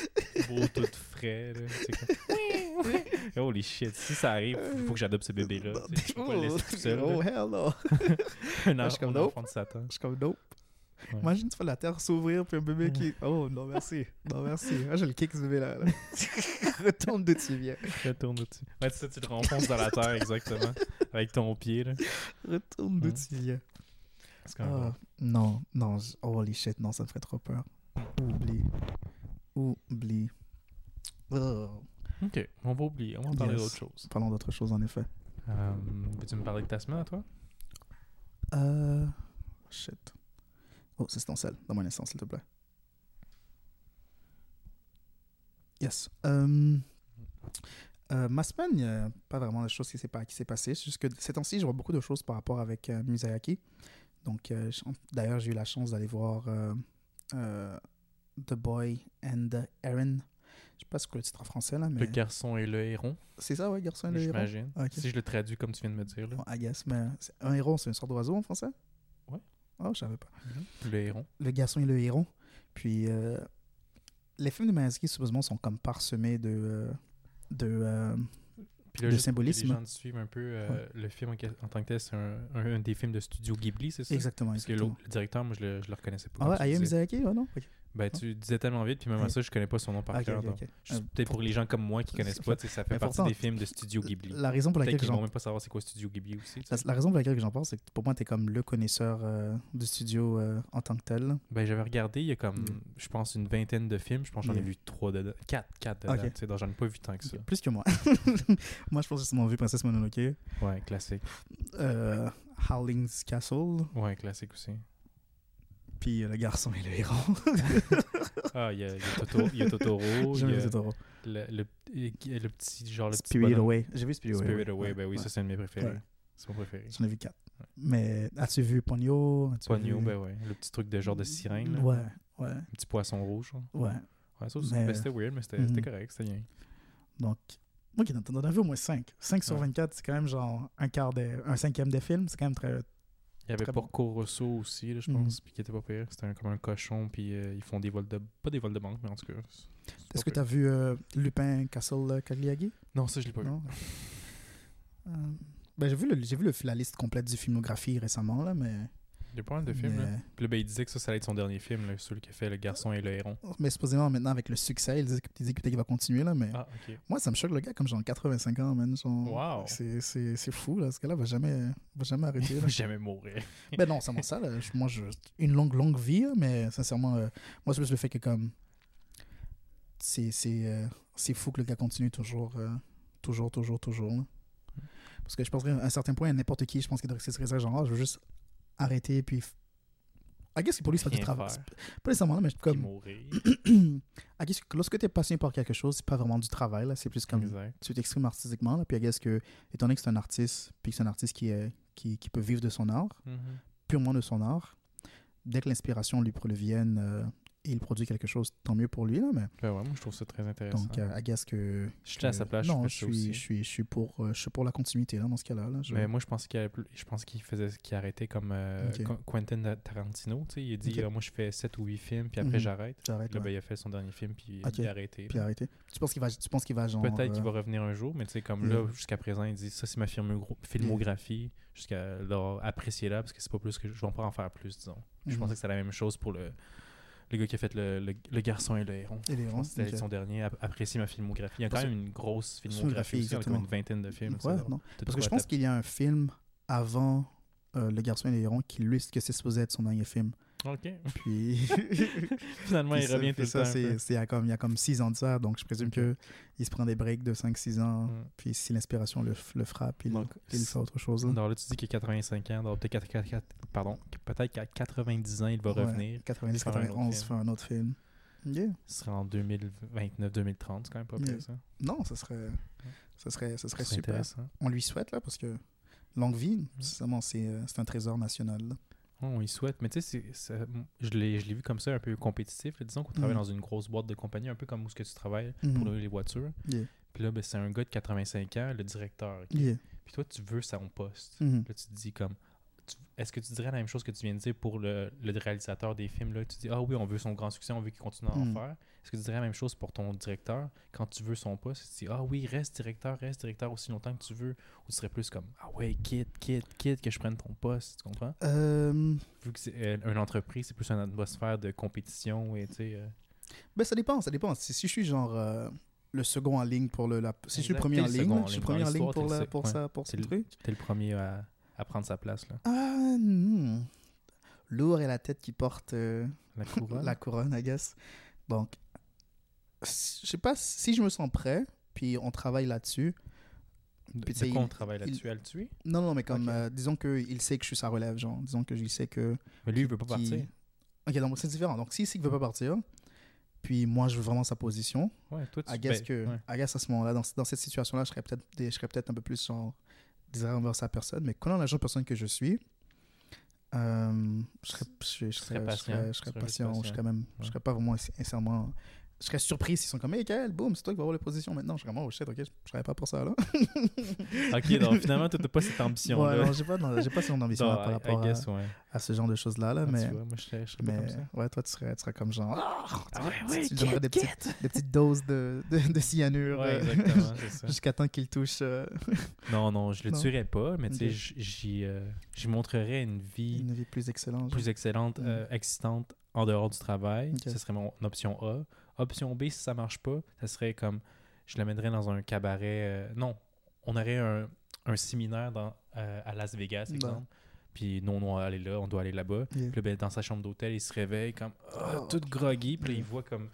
beau, tout frais. Là. <laughs> Holy shit, si ça arrive, il faut que j'adopte ce bébé-là. tu sais, Je peux pas le laisser tout seul. <laughs> Oh, là. hell no. <laughs> Un je suis comme un nope. enfant de Satan. Je suis comme, nope. Ouais. Imagine, tu fais la terre s'ouvrir, puis un bébé qui. Oh, non, merci. Non, merci. Moi, je le kick, ce bébé-là. là. Retourne d'où tu viens. Retourne dessus. Ouais, c'est ça, tu le renfonces dans la terre, exactement. Avec ton pied. Là. Retourne d'où Ouais. tu viens. C'est quand même Ah, non, non. je- Holy shit, non, ça me ferait trop peur. Oublie. Oublie. Oh. Ok, on va oublier. On va en parler Yes. d'autre chose. Parlons d'autre chose, en effet. Euh, Veux-tu me parler de ta semaine à toi? Euh. Shit. Oh, c'est ton sel. Donne-moi un instant, s'il te plaît. Yes. Euh, euh, ma semaine, il n'y a pas vraiment de choses qui s'est pas- qui s'est passé. C'est juste que ces temps-ci, je vois beaucoup de choses par rapport avec euh. Donc, euh, d'ailleurs, j'ai eu la chance d'aller voir The Boy and Heron. Je sais pas ce que le titre en français, là, mais... Le garçon et le héron, C'est ça, ouais, garçon et le héron. j'imagine. Ok. Si je le traduis comme tu viens de me dire. Là. Bon, I guess, mais un héron, c'est une sorte d'oiseau en français? Ouais. Oh, je savais pas. Le héron. Le garçon et le héron. Puis, euh, les films de Miyazaki, supposément, sont comme parsemés de... euh, de euh, Puis là, que symbolisme. Les gens suivent un peu. euh, Le film en, en tant que tel, c'est un, un- un des films de Studio Ghibli, c'est ça? exactement, Parce que l'autre, le directeur, moi, je le, je le reconnaissais pas. Ah ouais, Hayao. Miyazaki, ouais, non? Ok. Ben, tu disais tellement vite, puis même à ça, je connais pas son nom par cœur. ok, donc, ok. juste Euh, Peut-être pour les gens comme moi qui connaissent pas, tu sais, ça fait partie des films de Studio Ghibli. La raison pour laquelle vont j'en même pas savoir c'est quoi Studio Ghibli aussi. la, raison pour laquelle j'en parle, c'est que pour moi, tu es comme le connaisseur euh, du studio euh, en tant que tel. Ben, j'avais regardé, il y a comme, Mm. je pense, une vingtaine de films. Je pense que j'en ai vu trois dedans. Quatre, quatre dedans. Sais, donc j'en ai pas vu tant que ça. Plus que moi. <laughs> moi, je pense que c'est mon vu Princesse Mononoke. Ouais, classique. Euh, Howling's Castle. Ouais, classique aussi. Puis euh, Le garçon et le héron. <laughs> Ah, il y y a Totoro, il y a, Totoro, <laughs> J'aime y le Totoro. le, le, le petit, genre le petit Spirit bonhomme. Away. J'ai vu Spirit Away. Spirit ouais. Away, ben oui, Ouais. ça c'est un de mes préférés. Ouais. C'est mon préféré. J'en ai vu quatre. Mais as-tu vu Ponyo? As-tu Pogno, vu- ben ouais. Le petit truc de genre de sirène. là. Ouais, ouais, Un petit poisson rouge. ouais. Ouais, ça aussi, Mais- ben, c'était weird, mais c'était Mhm. c'était correct, c'était bien. Donc, ok, t'en t'en as vu au moins 5. 5 sur Ouais. 24, c'est quand même genre un quart des, un cinquième des films. C'est quand même très. Il y avait. Porco Rosso aussi, là, je Mhm. pense, puis qui était pas pire. C'était comme un cochon, puis euh, ils font des vols de... Pas des vols de banque, mais en tout cas... Est-ce que tu as vu euh, Lupin Castle euh, Cagliari? Non, ça, je l'ai pas vu. Euh, ben, j'ai vu, le, j'ai vu le, la liste complète du filmographie récemment, là, mais. Il y a pas mal de films, là. mais, Puis là, ben, il disait que ça, ça allait être son dernier film, là, celui qui a fait Le Garçon et le Héron. mais supposément, maintenant, avec le succès, il disait qu'il va continuer, là, mais. Ah. Moi, ça me choque le gars comme genre 85 ans, man. Genre, Wow. C'est, c'est, c'est fou, là. Ce gars-là va jamais, va jamais arrêter. Il <laughs> là. va jamais mourir. ben non, ça. Là. Je- Moi, je, une longue, longue vie, là, mais sincèrement, euh, moi, c'est plus le fait que comme. C'est, c'est, euh, c'est fou que le gars continue toujours, euh, toujours, toujours, toujours. là. Parce que je penserais à un certain point, n'importe qui, je pense qu'il devrait se dire genre, Ah, je veux juste arrêter, puis. I guess que pour lui, c'est pas du travail. Pas nécessairement, mais comme. <clears throat> I guess que lorsque tu es passionné par quelque chose, c'est pas vraiment du travail, là. C'est plus comme Exact. tu t'exprimes artistiquement. Là, puis, I guess que, étant donné que c'est un artiste, puis que c'est un artiste qui, est, qui, qui peut vivre de son art, Mhm. purement de son art. Dès que l'inspiration lui provienne euh, et il produit quelque chose, tant mieux pour lui. Là, mais, Ben ouais, moi, je trouve ça très intéressant. donc, euh, I guess que. je suis à sa place, je non, je suis, aussi. je, suis, je, suis pour, euh, je suis pour la continuité là, dans ce cas-là. Là, je- Mais moi, je pense qu'il qu'il faisait qu'il arrêtait comme euh. Qu- Quentin Tarantino. Tu sais, il a dit Ok. Ah, Moi, je fais 7 ou 8 films, puis après, Mhm. j'arrête. J'arrête. Là, ouais. ben, il a fait son dernier film, puis il a arrêté. Puis arrêter. Tu penses qu'il va, tu penses qu'il va genre. Peut-être qu'il euh, va revenir un jour, mais tu sais, comme Yeah. là, jusqu'à présent, il dit ça, c'est ma filmo- filmographie. Jusqu'à là, appréciez-la, parce que c'est pas plus que je vais pas en faire plus, disons. Je Mhm. pensais que c'était la même chose pour le, le gars qui a fait le, le, le garçon et le héron. Et C'était son dernier, ap- appréciez ma filmographie. Il y a quand même une grosse Filmographie, aussi, avec une vingtaine de films. Ouais, non. Parce que je pense qu'il y a un film avant euh, Le Garçon et les Hérons qui lui, que c'est supposé être son dernier film. Ok. Puis. <laughs> Finalement, puis il ça- revient tout puis le ça, temps. c'est, peu. c'est il y a comme, il y a comme 6 ans de ça, donc je présume Ok. que il se prend des breaks de 5-6 ans. Mm. Puis si l'inspiration le, le frappe, il, Donc, il fait autre chose. là. Alors là, tu dis qu'il a 85 ans, donc peut-être pardon, peut-être qu'à 90 ans, il va Ouais, revenir. 90, faire un autre 91, film. faire un autre film. Yeah. Ce serait en 2029-2030, c'est quand même pas Yeah. pire ça. Non, ça serait, ça serait, ça serait C'est super. intéressant. On lui souhaite, là, parce que longue vie, Mm. euh, c'est un trésor national. là. Oh, on y souhaite, mais tu sais, je l'ai vu comme ça, un peu compétitif. là. Disons qu'on travaille Mhm. dans une grosse boîte de compagnie, un peu comme où ce que tu travailles Mhm. pour les voitures. Yeah. Puis là, ben, c'est un gars de 85 ans, le directeur. Yeah. Puis toi, tu veux son poste. Mhm. Là, tu te dis comme. Est-ce que tu dirais la même chose que tu viens de dire pour le, le réalisateur des films? Là? Tu dis, ah oui, on veut son grand succès, on veut qu'il continue à en Mm. faire. Est-ce que tu dirais la même chose pour ton directeur? Quand tu veux son poste, tu dis, ah oui, reste directeur, reste directeur aussi longtemps que tu veux. Ou tu serais plus comme, ah ouais, quitte, quitte, quitte, que je prenne ton poste. Tu comprends? Euh, Vu que c'est euh, une entreprise, c'est plus une atmosphère de compétition et tu sais. euh, Ben, ça dépend, ça dépend. Si, si je suis genre euh, le second en ligne pour le. La, si je suis le premier en ligne, je suis premier en ligne pour, la, pour, ouais. ça, pour ce le- truc. T'es le premier à, à prendre sa place, là. Ah, lourd et la tête qui porte La couronne. <laughs> la couronne, I guess. Donc, je sais pas si je me sens prêt, puis on travaille là-dessus. Sais, quoi on travaille il- là-dessus? À le tuer? Non, non, mais comme, Ok. euh, disons qu'il sait que je suis sa relève, genre. Disons que il sait que. Mais lui, il veut pas partir. Ok, donc c'est différent. Donc, s'il sait qu'il veut pas partir, puis moi, je veux vraiment sa position, Ouais, toi, tu I guess ben, que, ouais. I guess à ce moment-là, dans, dans cette situation-là, je serais peut-être je peut-être un peu plus genre désirable envers sa personne, mais connaissant la genre de personne que je suis, euh, je serais, je, je serais, je serais, patient. je serais Tu serais patient, je serais même, je serais pas vraiment sincèrement, je serais surpris s'ils sont comme, hey, Kael, boum, c'est toi qui vas avoir les positions maintenant. Je serais comme, oh shit, ok, je, je serais pas pour ça là. <laughs> Ok, donc finalement, toi, t'as pas cette Ouais, ambition-là. non, j'ai pas, non, j'ai pas son ambition là, par rapport I à, ouais. à ce genre de choses-là, là, Ah, tu mais, vois, moi, je serais, je serais pas mais comme ça. ouais, toi, tu serais, tu serais comme genre, ah, Ah tu- ouais, tu- ouais, tu lui donnerais des petites, des petites doses de, de, de cyanure Ouais, euh, exactement, <laughs> c'est ça. jusqu'à temps qu'il touche euh, Non, non, je le Non. tuerais pas, mais tu sais, j'y euh, j'y montrerais une vie une vie plus excellente. plus excellente, Mm. euh, excitante en dehors du travail. Ce serait mon option A. Option B, si ça marche pas, ça serait comme je l'amènerais dans un cabaret. euh, non, on aurait un, un séminaire dans, euh, à Las Vegas, Ouais. exemple. Puis nous, on doit aller là, on doit aller là-bas. Yeah. Puis là, ben, dans sa chambre d'hôtel, il se réveille comme ah, Oh. tout groggy. Puis là, il voit comme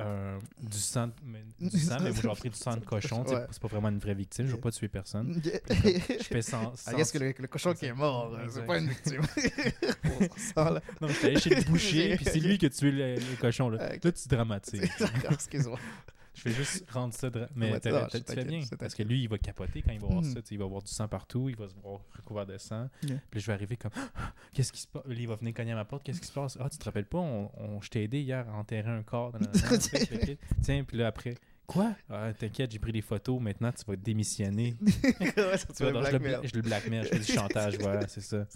euh, du sang, mais, du <laughs> sang, mais moi j'ai pris du sang de cochon. Ouais. C'est pas vraiment une vraie victime, je veux pas tuer personne. <laughs> Je fais sans. Ah, est-ce que le, cochon qui est mort, euh, c'est pas une victime. <laughs> Non, j'étais allé chez le boucher, puis c'est lui qui a tué le, le cochon. Là, Ok. là tu dramatises. D'accord, excuse-moi. Je vais juste <laughs> rendre ça. dra- Mais Ouais, non, tu fais bien. Parce que lui, il va capoter quand il va voir Mhm. ça. Il va voir du sang partout, il va se voir recouvert de sang. Yeah. Puis je vais arriver comme <gasps> Qu'est-ce qui se passe Lui, il va venir cogner à ma porte. Qu'est-ce qui se passe? Ah, tu te rappelles pas on, on- Je t'ai aidé hier à enterrer un corps. Dans la... <laughs> Tiens, puis là, après. Quoi? Ah, T'inquiète, j'ai pris des photos. Maintenant, tu vas démissionner. <laughs> Ouais, ça, Tu je, le, je le blackmail, je fais du chantage, voilà, c'est ça.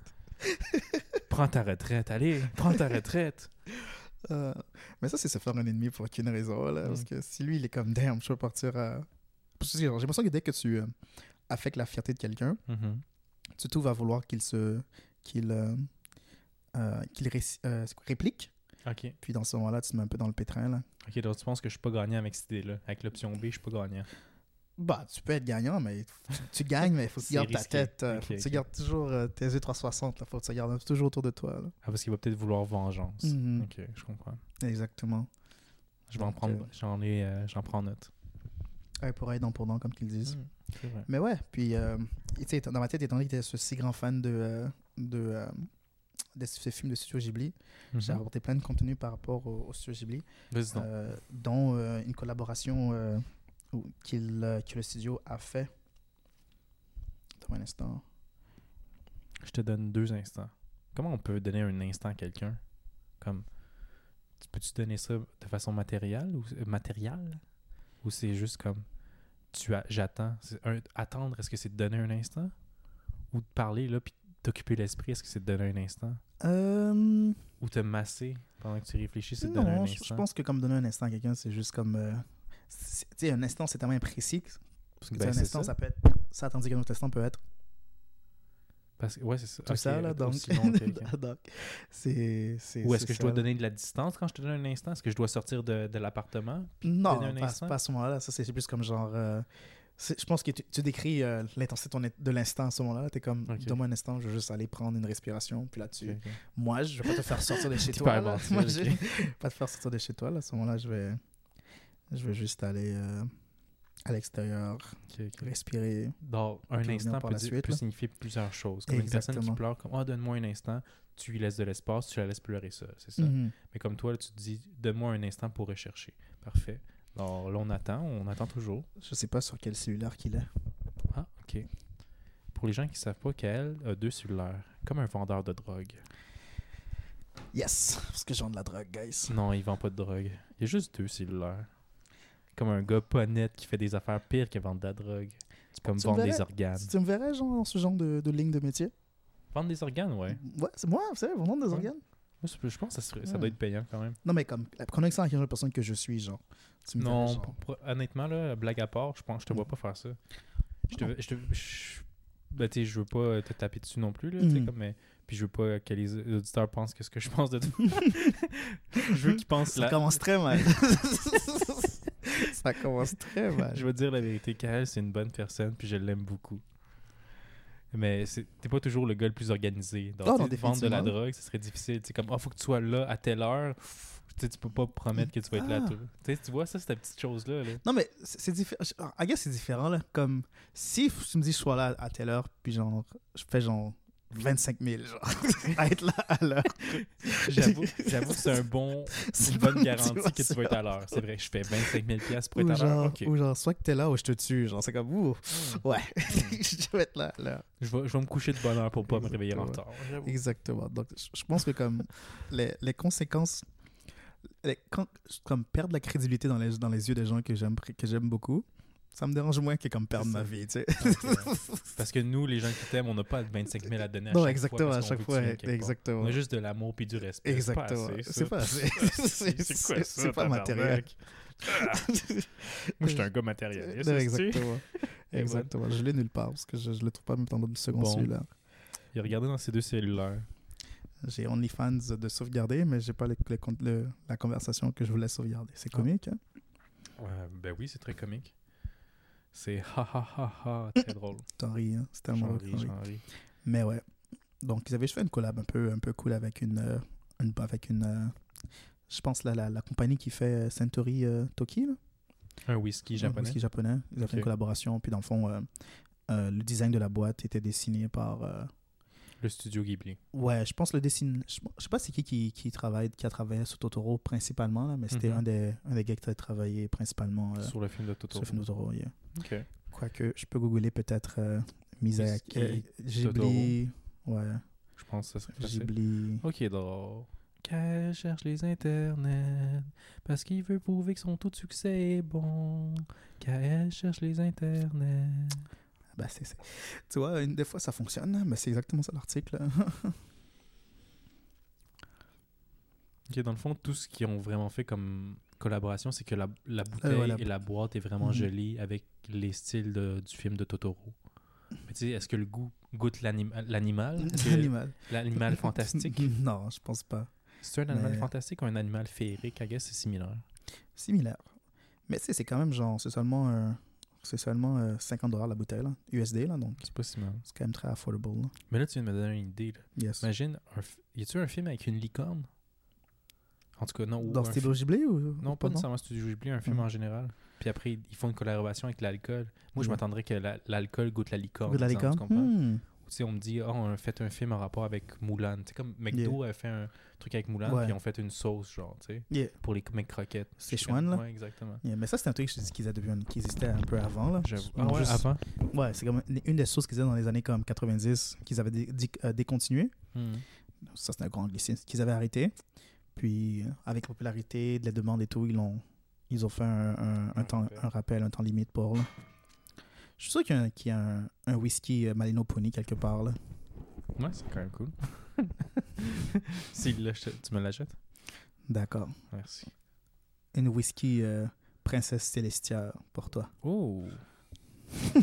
prends ta retraite, allez, prends ta retraite. Euh, mais ça, c'est se faire un ennemi pour aucune raison. Là, Parce Mm. que si lui, il est comme, damn, je peux partir à. Parce J'ai l'impression que dès que tu euh, affectes la fierté de quelqu'un, Mhm. tu tout va vouloir qu'il se. qu'il. euh, qu'il réplique. Puis dans ce moment-là, tu te mets un peu dans le pétrin. Là. Ok, donc tu penses que je suis pas gagnant avec cette idée-là. Avec l'option B, je suis pas gagnant. Bah, tu peux être gagnant, mais tu, tu gagnes, mais il faut que tu gardes ta tête. euh, Ok, faut que tu ok. gardes toujours euh, tes yeux 360. Il faut que tu gardes toujours autour de toi. là. Ah, parce qu'il va peut-être vouloir vengeance. Mhm. Ok, je comprends. Exactement. Je vais en prendre, euh, j'en ai, euh, j'en prends note. Ouais, pour être dent pour dent, comme qu'ils disent. Vrai. Mais ouais, puis tu sais, dans ma tête, étant donné que j'étais ce si grand fan de, de, de ces films de Studio Ghibli, j'ai Mhm. apporté plein de contenu par rapport au, au Studio Ghibli, dont une collaboration où- qu'il, euh, que le studio a fait. Attends un instant. Je te donne deux instants. Comment on peut donner un instant à quelqu'un? Comme, tu peux-tu donner ça de façon matérielle ou euh, matérielle? Ou c'est juste comme tu as, j'attends. C'est un- attendre, est-ce que c'est de donner un instant? Ou de parler là puis t'occuper l'esprit, est-ce que c'est de donner un instant? Euh, ou te masser pendant que tu réfléchis, c'est de donner un non, je, instant? je pense que comme donner un instant à quelqu'un, c'est juste comme. euh, sais, un instant, c'est tellement imprécis. Parce que Ben, un instant, ça. ça. peut être ça, tandis qu'un autre instant peut être Parce que ouais, c'est ça. tout ça, là. Donc, aussi long, ok, ok. <laughs> donc, c'est. c'est- Ou est-ce que je dois donner de la distance quand je te donne un instant? Est-ce que je dois sortir de, de l'appartement Non, un pas, instant? pas à ce moment-là. Ça, c'est plus comme genre. euh, je pense que tu, tu décris euh, l'intensité de l'instant à ce moment-là. Tu es comme, donne-moi un instant, je veux juste aller prendre une respiration. Puis là, tu. Moi, je vais pas te faire sortir de <laughs> chez T'es toi. pas là. <laughs> Moi, je vais pas te faire sortir de chez toi. Là. À ce moment-là, je vais. Je vais juste aller euh, à l'extérieur, respirer. Donc, un instant peut, dire- suite, peut signifier plusieurs choses. Comme une personne qui pleure, comme Ah, donne-moi un instant, tu lui laisses de l'espace, tu la laisses pleurer ça. C'est ça. Mhm. Mais comme toi, là, tu te dis Donne-moi un instant pour rechercher. Parfait. Alors là, on attend, on attend toujours. Je sais pas sur quel cellulaire qu'il est. Ah, ok. Pour les gens qui ne savent pas qu'elle a deux cellulaires, comme un vendeur de drogue. Yes! Parce que j'ai de la drogue, guys. Non, il vend pas de drogue. Il y a juste deux cellulaires. Comme un gars pas net qui fait des affaires pires que vendre de la drogue. Comme Tu me vendre des organes. Tu me verrais, genre, dans ce genre de, de ligne de métier? Vendre des organes, ouais. Ouais, c'est moi, vous savez, vendre des Ouais. organes? Moi, je pense que ça, doit être payant quand même. Non, mais comme, avec la personne que je suis, genre. Tu me Non, verrais, genre, honnêtement, là, blague à part, je pense je te vois Mm. pas faire ça. Je te, je te, je- ben, tu je veux pas te taper dessus non plus, là, tu Mhm. comme, mais, puis je veux pas que les auditeurs pensent que ce que je pense de toi. <laughs> je veux qu'ils pensent Ça la... commence très mal. <laughs> ça commence très <laughs> mal. Je veux dire la vérité, Kael, c'est une bonne personne, puis je l'aime beaucoup. Mais c'est- t'es pas toujours le gars le plus organisé. Donc, Oh, vendre de la drogue, ce serait difficile. Sais, comme, ah, faut que tu sois là à telle heure. Tu sais, tu peux pas promettre que tu vas être là. Ah. tout. Tu sais, tu vois, ça, c'est ta petite chose-là. là. Non, mais c'est c'est différent. I guess c'est différent, là. Comme, si tu me dis je sois là à telle heure, puis genre, je fais genre 25 000, genre, <laughs> à être là à l'heure. J'avoue, j'avoue que c'est un bon, <laughs> une bonne garantie que tu vas être à l'heure. C'est vrai, je fais 25 000 pièces pour Ou être à l'heure. ou genre, soit que t'es là ou je te tue. Genre, c'est comme, ouh, Hmm. ouais, <laughs> je vais être là à l'heure. Je vais, je vais me coucher de bonne heure pour pas me réveiller en Exactement. retard. Exactement. Donc, je je pense que comme les, les conséquences, les- quand, comme perdre la crédibilité dans les, dans les yeux des gens que j'aime que j'aime beaucoup, ça me dérange moins que comme perdre ma vie, tu sais. <laughs> Parce que nous, les gens qui t'aiment, on n'a pas 25 000 à donner à Non, chaque exactement, fois. à chaque fois, exactement. On a juste de l'amour puis du respect. Exactement. C'est pas assez. C'est <laughs> quoi ça? c'est pas matériel. tabarnak? Moi, je suis un gars matérialiste. Non, exactement. <laughs> Exactement. Je l'ai nulle part parce que je, je le trouve pas même dans le second Bon. cellulaire. Il a regardé dans ses deux cellulaires. J'ai OnlyFans de sauvegarder, mais j'ai pas le- le compte- le- la conversation que je voulais sauvegarder. C'est comique, hein? Euh, ben oui, c'est très comique. C'est ha ha ha ha, très drôle. <laughs> T'en ris, hein? C'est tellement drôle. Mais ouais. Donc, ils avaient fait une collab un peu, un peu cool avec une. euh, une- avec une euh, je pense la, la, la compagnie qui fait euh, Century euh, Toki. Là. Un whisky Un japonais. whisky japonais. Ils ont fait une collaboration. Puis dans le fond, euh, le design de la boîte était dessiné par. Le studio Ghibli. ouais, je pense le dessin. Je, je sais pas c'est qui, qui qui travaille, qui a travaillé sur Totoro principalement, là, mais c'était Mhm. un, des, un des gars qui a travaillé principalement euh, Sur le film de sur Totoro. le film Totoro. yeah. Ok. Quoique, je peux googler peut-être euh, euh, Ghibli. Ouais, Je pense que ça serait facile. Ghibli. Ok, drôle. Qu'elle cherche les internets parce qu'il veut prouver que son taux de succès est bon. Qu'elle cherche les internets. Ben, c'est, c'est- Tu vois, une des fois ça fonctionne, hein, mais c'est exactement ça l'article. <laughs> Ok, dans le fond, tout ce qu'ils ont vraiment fait comme collaboration, c'est que la, la bouteille ouais, la et la boîte est vraiment Mhm. jolie avec les styles de- du film de Totoro. Mais tu sais, est-ce que le goût goûte l'anim- l'animal? L'animal. L'animal <laughs> fantastique? Non, je pense pas. C'est un animal Mais- fantastique ou un animal féerique? I guess c'est similaire. Similaire. Mais tu sais, c'est quand même genre, c'est seulement, euh, c'est seulement euh, 50 dollars la bouteille, là, USD, là, donc C'est pas si mal. c'est quand même très affordable. là. Mais là, tu viens de me donner une idée. là. Yes. Imagine, un f- y a-tu un film avec une licorne? En tout cas, non. Dans Studio Ghibli ou Non, pas non? nécessairement Studio Ghibli, un film Mhm. en général. Puis après, ils font une collaboration avec l'alcool. Moi, je Mhm. m'attendrais que la- l'alcool goûte la licorne. Goût de la exemple, licorne? tu comprends? Hmm. On me dit, oh, on a fait un film en rapport avec Moulin. Sais, comme McDo a fait un truc avec Moulin, puis ils ont fait une sauce, genre, tu sais, Yeah. pour les McCroquettes. C'est Je suis chouane, comme, là. Ouais, exactement. Yeah, mais ça, c'est un truc je qu'ils avaient qui existait un peu avant. Là. Ah ouais, juste- avant? Ouais, c'est comme une, des choses qu'ils faisaient dans les années comme 90, qu'ils avaient euh, décontinué. Hmm. Ça, c'est un grand anglicisme qu'ils avaient arrêté. Puis, euh, avec la popularité, de la demande et tout, ils ont, ils ont fait un, un- un Un temps, rappel. un rappel, un temps limite pour. Là. Je suis sûr qu'il y a, un- qu'il y a un, un whisky euh, Malino Pony quelque part. Là. Ouais, c'est quand même cool. <laughs> L'achète, tu me l'achètes? D'accord. Merci. Une whisky euh, Princesse Célestia pour toi. Oh! <laughs>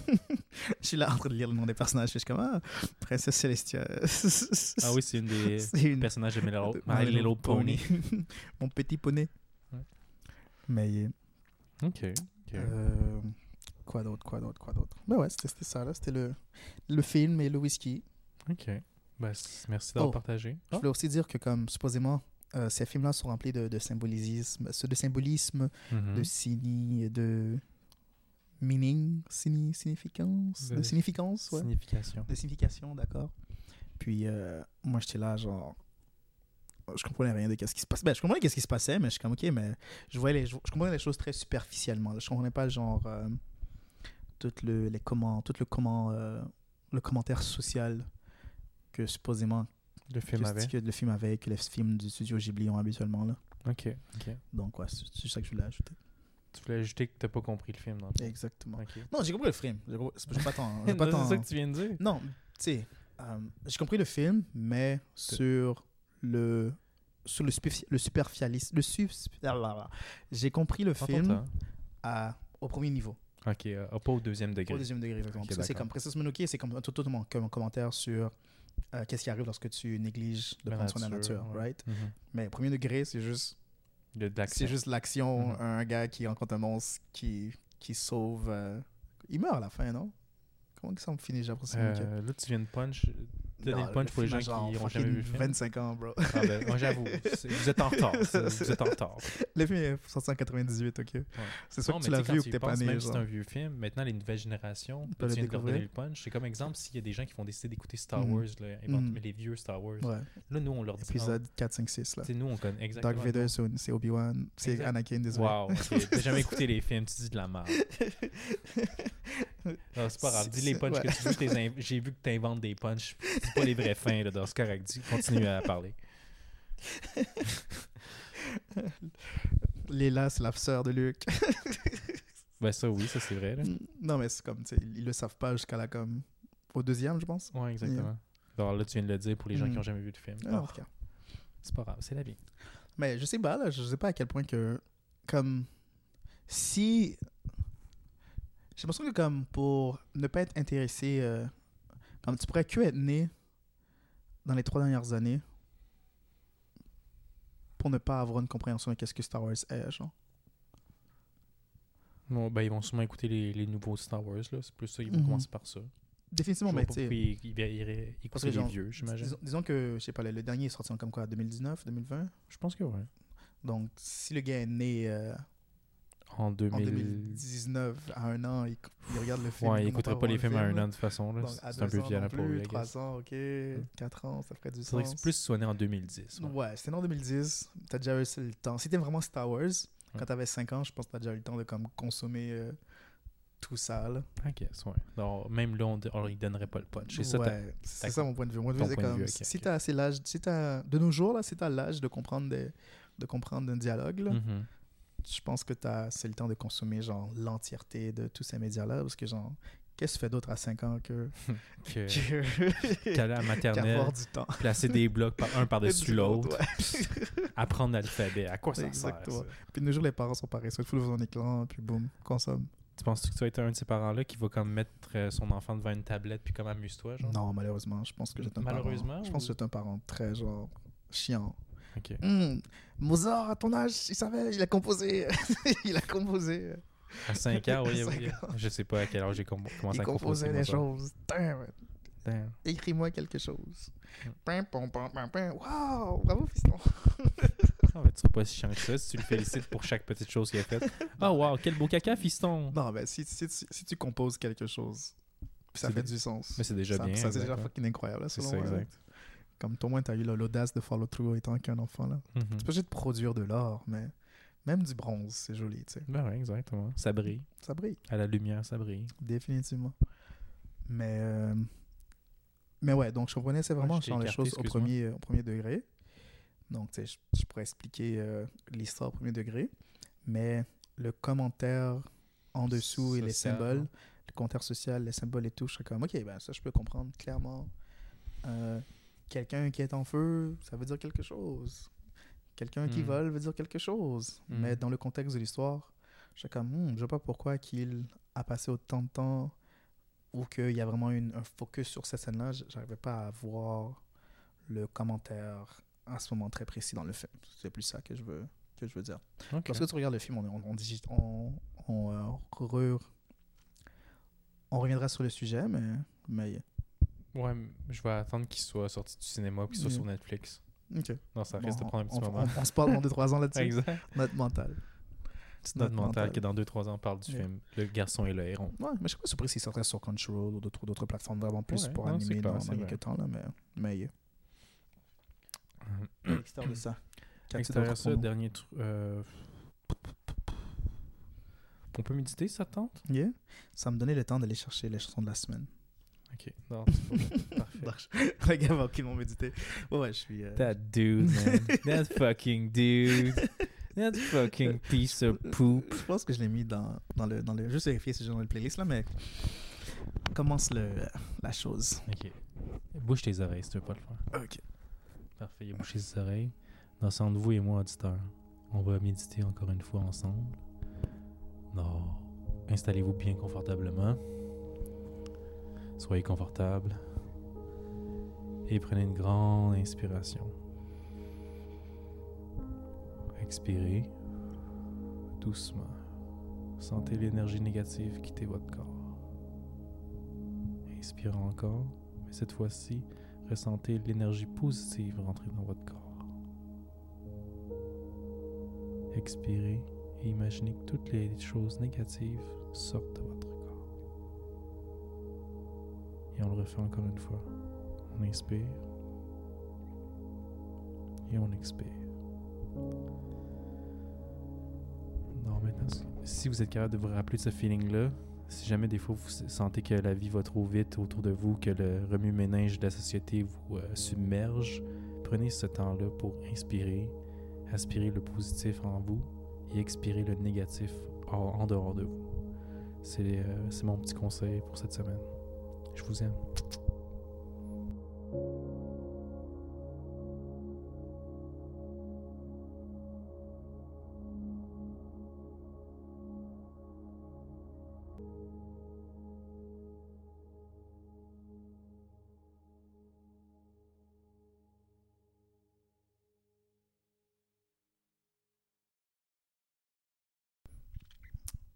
je suis là en train de lire le nom des personnages. Je suis comme, ah, Princesse Célestia. <laughs> Ah oui, c'est une des une personnages de My Little, Pony. Mon petit poney. Ouais. Mais Ok. ok. euh, quoi d'autre, quoi d'autre, quoi d'autre. Ben ouais, c'était ça là, c'était le, le film et le whisky. Ok. Ben, merci d'avoir Oh. partagé. Je voulais aussi dire que comme supposément euh, ces films-là sont remplis de, de symbolisme, de symbolisme, Mhm. de signi, de meaning, signi, significance, de, De significance, ouais. Signification. de signification, d'accord. Puis euh, moi, j'étais là, genre, je comprenais rien de qu'est-ce qui se passait. Ben, je comprenais qu'est-ce qui se passait, mais je suis comme, ok, mais je voyais les, je comprenais les choses très superficiellement. là. Je comprenais pas, genre, euh, tout le, les comment, tout le comment, euh, le commentaire social que supposément Le film que, avait. que le film avait, que les films du studio Ghibli ont habituellement là. Ok. ok. Donc ouais, c'est ça que je voulais ajouter. Tu voulais ajouter que t'as pas compris le film dans le fond. Exactement. Non, j'ai compris le film. Je pas tant. <laughs> C'est ça que tu viens de dire? Non, tu sais, euh, j'ai compris le film, mais sur le sur le, le superficialisme. Le ah. J'ai compris le film à, au premier niveau, Ok, euh, pas au deuxième degré. au deuxième degré. exactement. Parce que c'est comme Princess Mononoke, c'est comme tout, tout, mon, comme un commentaire sur euh, qu'est-ce qui arrive lorsque tu négliges de La prendre soin de la nature, ouais. right? Mhm. Mais premier degré, c'est juste c'est juste l'action, Mhm. un gars qui rencontre un monstre qui, qui sauve. euh, Il meurt à la fin, non? Comment ça me finit, que- Euh, là, tu viens de punch. Donner Non, le punch pour les gens qui ont fucking jamais vu le film. 25 ans, bro. Ah ben, moi, j'avoue, c'est- vous êtes en retard. <laughs> c'est- Vous êtes en retard. Le film est sorti en 98, ok. C'est soit Non, que tu l'as vu ou que t'es pas né. Même si c'est un vieux film, maintenant les nouvelles générations, tu le viens de redonner découvrir. le punch. C'est comme exemple s'il y a des gens qui font décider d'écouter Star Mhm. Wars, là, Mhm. mais les vieux Star Wars. Là, nous, on leur dit. Épisode 4, 5, 6, là. Sais, nous, on connaît exactement. Dark Vader, c'est c'est Obi-Wan, c'est. Anakin, désolé. Wow. T'as jamais écouté les films, tu dis de la merde. <laughs> Non, c'est pas grave. Dis les C'est- punchs que tu veux. inv- J'ai vu que tu inventes des punchs. Dis pas les vrais fins, là, dans ce correct. Dis- Continue à parler. Léla, c'est la sœur de Luke. Ben, <laughs> ça, oui, ça, c'est vrai. Là. non, mais c'est comme, ils le savent pas jusqu'à la comme. Au deuxième, je pense. Ouais, exactement. Alors là, tu viens de le dire pour les gens qui Mhm. ont jamais vu le film. Ah, Ah, c'est pas grave, c'est la vie. Mais je sais pas, là, je sais pas à quel point que. Comme. Si. J'ai l'impression que, comme, pour ne pas être intéressé. euh, comme tu pourrais que être né dans les trois dernières années pour ne pas avoir une compréhension de qu'est-ce que Star Wars est, genre. Bon, ben, ils vont sûrement écouter les, les nouveaux Star Wars. là. C'est plus ça, ils vont Mhm. commencer par ça. Définitivement, mais tu sais. ils, ils, ils Parce que les vieux, j'imagine. Disons, disons que, je sais pas, le, le dernier est sorti en comme quoi, 2019, 2020. Je pense que oui. Donc, si le gars est né euh, En en 2000... 2019, à un an, il, il regarde le film. Ouais, il commence écouterait à pas les films le à un an de toute façon. C'est un peu violent pour lui, plus, I guess. trois ans, ok, quatre ans, ça ferait du sens. c'est plus soigné en 2010. ouais. Ouais, c'était en 2010. T'as déjà eu le temps. Si t'es vraiment Star Wars, quand t'avais 5 ans, je pense que t'as déjà eu le temps de comme consommer euh, tout ça. Là. I guess, ouais. Non, même là, on, lui donnerait pas le punch. C'est ça, ouais, ça mon point de vue. Mon point de vue, point de comme vue, ok, si t'as assez l'âge, si de nos jours là, si t'as l'âge de comprendre des, de comprendre un dialogue, là, Mhm. Je pense que t'as c'est le temps de consommer genre l'entièreté de tous ces médias là, parce que genre qu'est-ce que tu fais d'autre à 5 ans que <laughs> Que- que- <laughs> Qu'aller à la maternelle, du temps? placer des blocs par, un par-dessus <laughs> l'autre, Ouais. apprendre l'alphabet. À quoi ça Exactement. sert, ça? Puis de nos jours, les parents sont paresseux. Il faut devant un écran, puis boum, consomme. Tu penses que tu vas être un de ces parents-là qui va comme mettre euh, son enfant devant une tablette puis comme amuse-toi, genre? Non, malheureusement, je pense que j'étais un Malheureusement, parent. Je pense que j'étais un parent très genre chiant. Hum, Mozart, à ton âge, il savait, il a composé. <laughs> il a composé. À 5 ans, oui, oui. Je sais pas à quel âge j'ai com- commencé il à composer. composait des choses. Damn, Damn. écris-moi quelque chose. Pim, pom, pom, pom, pom. Wow, bravo, fiston. <laughs> En fait, tu seras pas si chiant que ça si tu le félicites pour chaque petite chose qu'il a faite. Oh <laughs> wow, quel beau caca, fiston! Non, mais si, si, si, si tu composes quelque chose, ça C'est fait du sens. Mais c'est déjà ça, bien. Ça, c'est déjà fucking incroyable, là, C'est selon là. exact. Comme toi, moins, t'as eu là, l'audace de faire le trou étant qu'un enfant, là. Mhm. Tu peux juste produire de l'or, mais même du bronze, c'est joli, tu sais. Ben ouais, exactement. Ça brille. Ça brille, À la lumière, ça brille. définitivement. Mais, euh, mais ouais, donc je comprenais, c'est vraiment Ouais, les choses au premier, au premier degré. Donc, tu sais, je, je pourrais expliquer euh, l'histoire au premier degré, mais le commentaire en dessous et les Social, symboles, le commentaire social, les symboles et tout, je serais comme, ok, ben ça, je peux comprendre clairement. Euh, Quelqu'un qui est en feu, ça veut dire quelque chose. Quelqu'un qui Hmm. vole veut dire quelque chose. Hmm. Mais dans le contexte de l'histoire, je suis comme, Hmm, je sais pas pourquoi qu'il a passé autant de temps ou qu'il y a vraiment une, un focus sur cette scène-là. J- J'arrivais pas à voir le commentaire à ce moment très précis dans le film. C'est plus ça que je veux, que je veux dire. Ok. Lorsque tu regardes le film, on, on, on, digit- on, on, euh, on reviendra sur le sujet, mais, mais Ouais, je vais attendre qu'il soit sorti du cinéma puis qu'il soit Mm. sur Netflix. ok. Non, ça Bon, risque de prendre un petit on, moment. on- on se parle dans 2-3 ans là-dessus. Exact. Notre mental. Notre mental qui dans 2-3 ans parle du Yeah. film Le garçon et le héron. Ouais, mais je suis pas surpris s'il sortait sur Crunchyroll ou d'autres plateformes vraiment plus Ouais, pour non, animer clair, dans, quelques temps. Là, mais, mais yeah. <clears throat> à l'extérieur de ça? Extérieur ça, dernier truc. euh, On peut méditer, ça te tente? Yeah. Ça me donnait le temps d'aller chercher les chansons de la semaine. Ok. Non. <laughs> Parfait. Le gars va aucunement méditer. Ouais, je suis. euh, That dude, man. That <laughs> fucking dude. That fucking piece of poop. Je pense que je l'ai mis dans, dans le. Dans le juste vérifier si j'ai dans le playlist là, mais. Commence le, la chose. Ok. Bouge tes oreilles si tu veux pas le faire. Ok. Parfait, il a bouché ses oreilles. Dans ce entre vous et moi, auditeur, on va méditer encore une fois ensemble. Non. Installez-vous bien confortablement. Soyez confortable. Et prenez une grande inspiration. Expirez doucement. Sentez l'énergie négative quitter votre corps. Inspirez encore, mais cette fois-ci, ressentez l'énergie positive rentrer dans votre corps. Expirez et imaginez que toutes les choses négatives sortent de votre corps. Et on le refait encore une fois. On inspire et on expire. Non, maintenant, si vous êtes capable de vous rappeler de ce feeling-là, si jamais des fois vous sentez que la vie va trop vite autour de vous, que le remue-ménage de la société vous euh, submerge, prenez ce temps-là pour inspirer, aspirer le positif en vous et expirer le négatif en, dehors de vous. Euh, c'est mon petit conseil pour cette semaine. Je vous aime.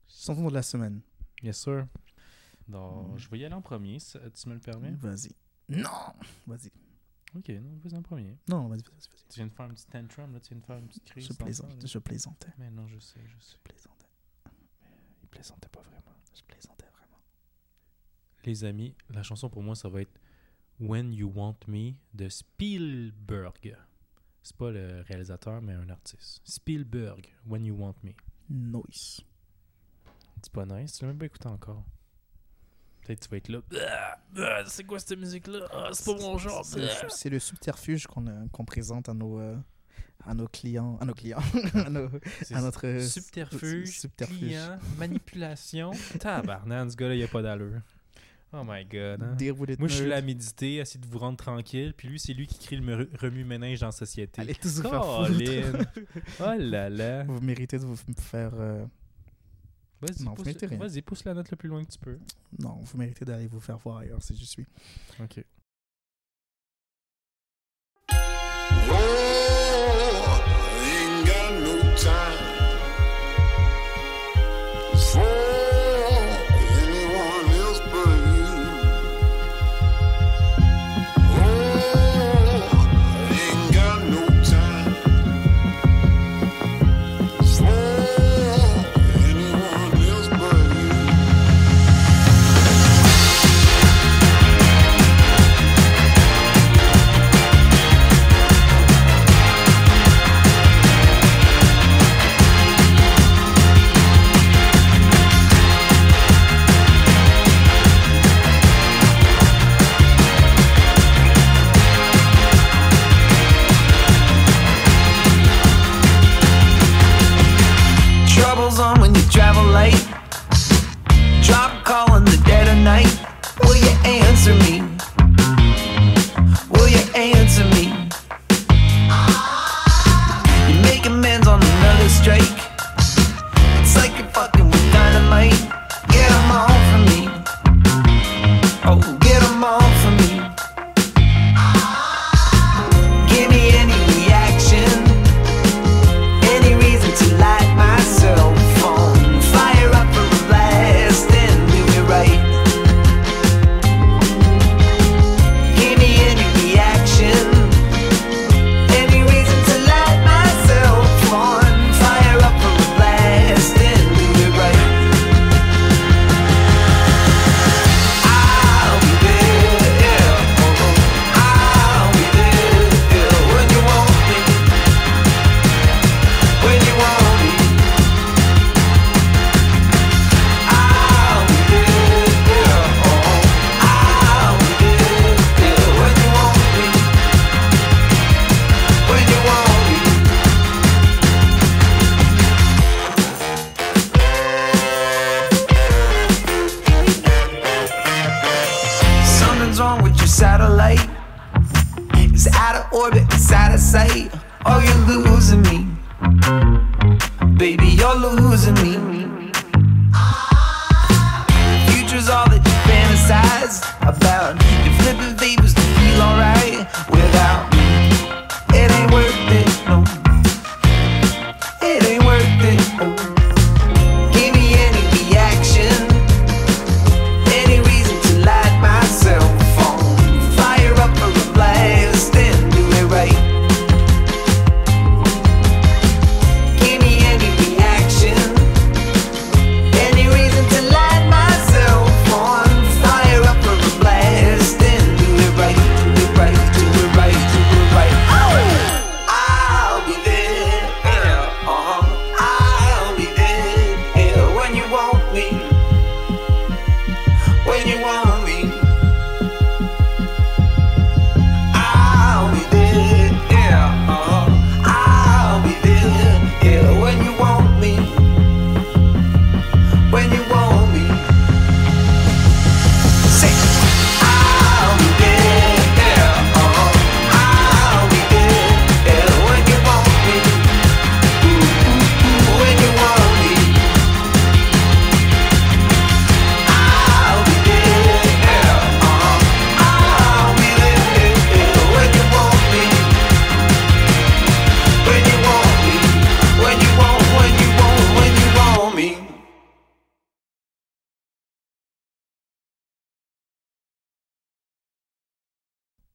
Chanson de la semaine. Yes, sir. Donc, Mm. je vais y aller en premier, si tu me le permets? Vas-y. Non Vas-y. Ok, non, vas-y en premier. Non, vas-y, vas-y, vas-y. Tu viens de faire un petit tantrum, là, tu viens de faire une petite crise. Je plaisante, je plaisantais. Mais non, je sais, je sais. Je plaisantais. Il plaisantait pas vraiment. Je plaisantais vraiment. Les amis, la chanson pour moi, ça va être When You Want Me de Spielberg. C'est pas le réalisateur, mais un artiste. Spielberg, When You Want Me. Nice. C'est pas nice, tu l'as même pas écouté encore. Peut-être tu vas être là. Ah, ah, c'est quoi cette musique-là? Ah, c'est pas mon genre. C'est le, Ah. le subterfuge qu'on euh, présente à nos, euh, à nos clients. À nos clients. <laughs> à, nos- à notre. subterfuge, subterfuge. client, manipulation. <laughs> Tabarnan, ce gars-là, il a pas d'allure. Oh my god. hein. Moi, je suis là à méditer, essayer de vous rendre tranquille. Puis lui, c'est lui qui crée le remue-ménage dans la société. Allez tous vous faire foutre. Oh là là. Vous méritez de vous faire. euh, Vas-y, Non, vous pousse, méritez rien. vas-y, pousse la note le plus loin que tu peux. Non, vous méritez d'aller vous faire voir ailleurs si je suis. Ok.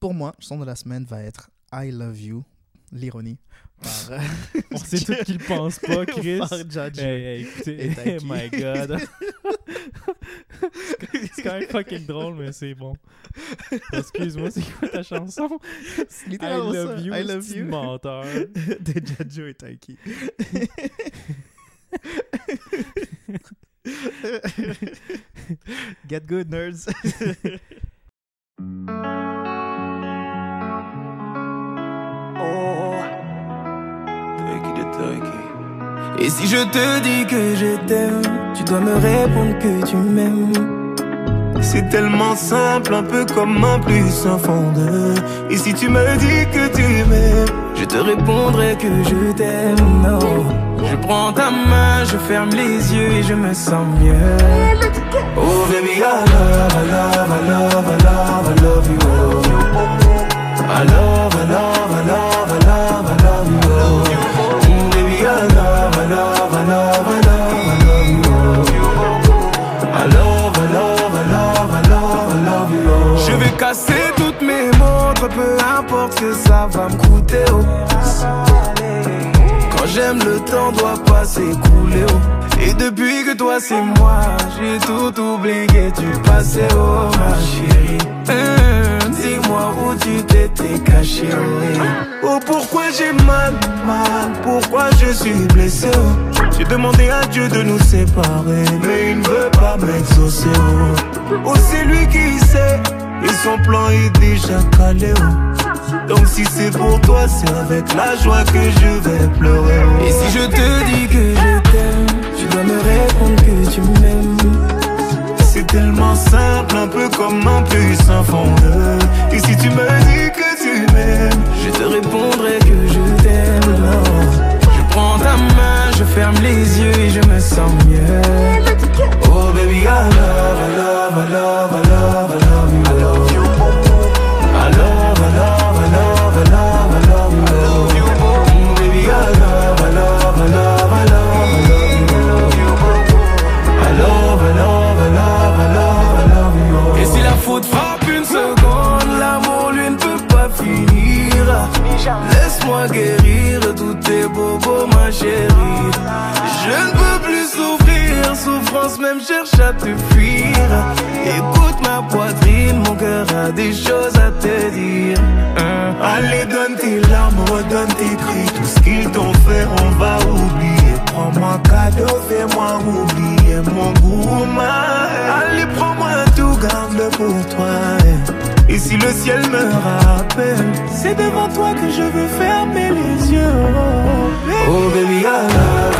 Pour moi, le son de la semaine va être I Love You, l'ironie, par, euh, <laughs> On sait tout qu'il pense pas, <laughs> Chris. par. Hey, hey, écoutez, Et oh Taiki. <laughs> my god. c'est quand même fucking drôle, mais c'est bon. Excuse-moi, c'est quoi ta chanson? I love ça, you, I Love c'est-tu You. menteur. de Judge et Taiki. Get good, nerds. Et si je te dis que je t'aime, tu dois me répondre que tu m'aimes. C'est tellement simple, un peu comme un plus un fond de. Et si tu me dis que tu m'aimes, je te répondrai que je t'aime. Non, je prends ta main, je ferme les yeux et je me sens mieux. Oh baby, I love, I love, I love, I love, I love you. S'écouler. oh. Et depuis que toi c'est moi, j'ai tout oublié, tu passais, oh ma chérie. Hum, Dis-moi où tu t'étais caché. oh, eh. Oh, pourquoi j'ai mal, mal, pourquoi je suis blessé. oh. J'ai demandé à Dieu de nous séparer, mais il ne veut pas m'exaucer. Oh, Oh, c'est lui qui sait, et son plan est déjà calé. Donc si c'est pour toi, c'est avec la joie que je vais pleurer. Et si je te dis que je t'aime, tu dois me répondre que tu m'aimes. C'est tellement simple, un peu comme un plus un fondeur. Et si tu me dis que tu m'aimes, je te répondrai que je t'aime. Je prends ta main, je ferme les yeux et je me sens mieux. Oh baby, I love, I love, I love, I love. I love you. Laisse-moi guérir tous tes bobos, ma chérie. Je ne peux plus souffrir, souffrance même cherche à te fuir. Écoute ma poitrine, mon cœur a des choses à te dire. Hein? Allez, donne tes larmes, redonne tes cris. Tout ce qu'ils t'ont fait, on va oublier. Prends-moi cadeau, fais-moi oublier mon goût. Allez, prends-moi tout, garde-le pour toi. Et si le ciel me rappelle, je veux fermer les yeux. Oh baby, love,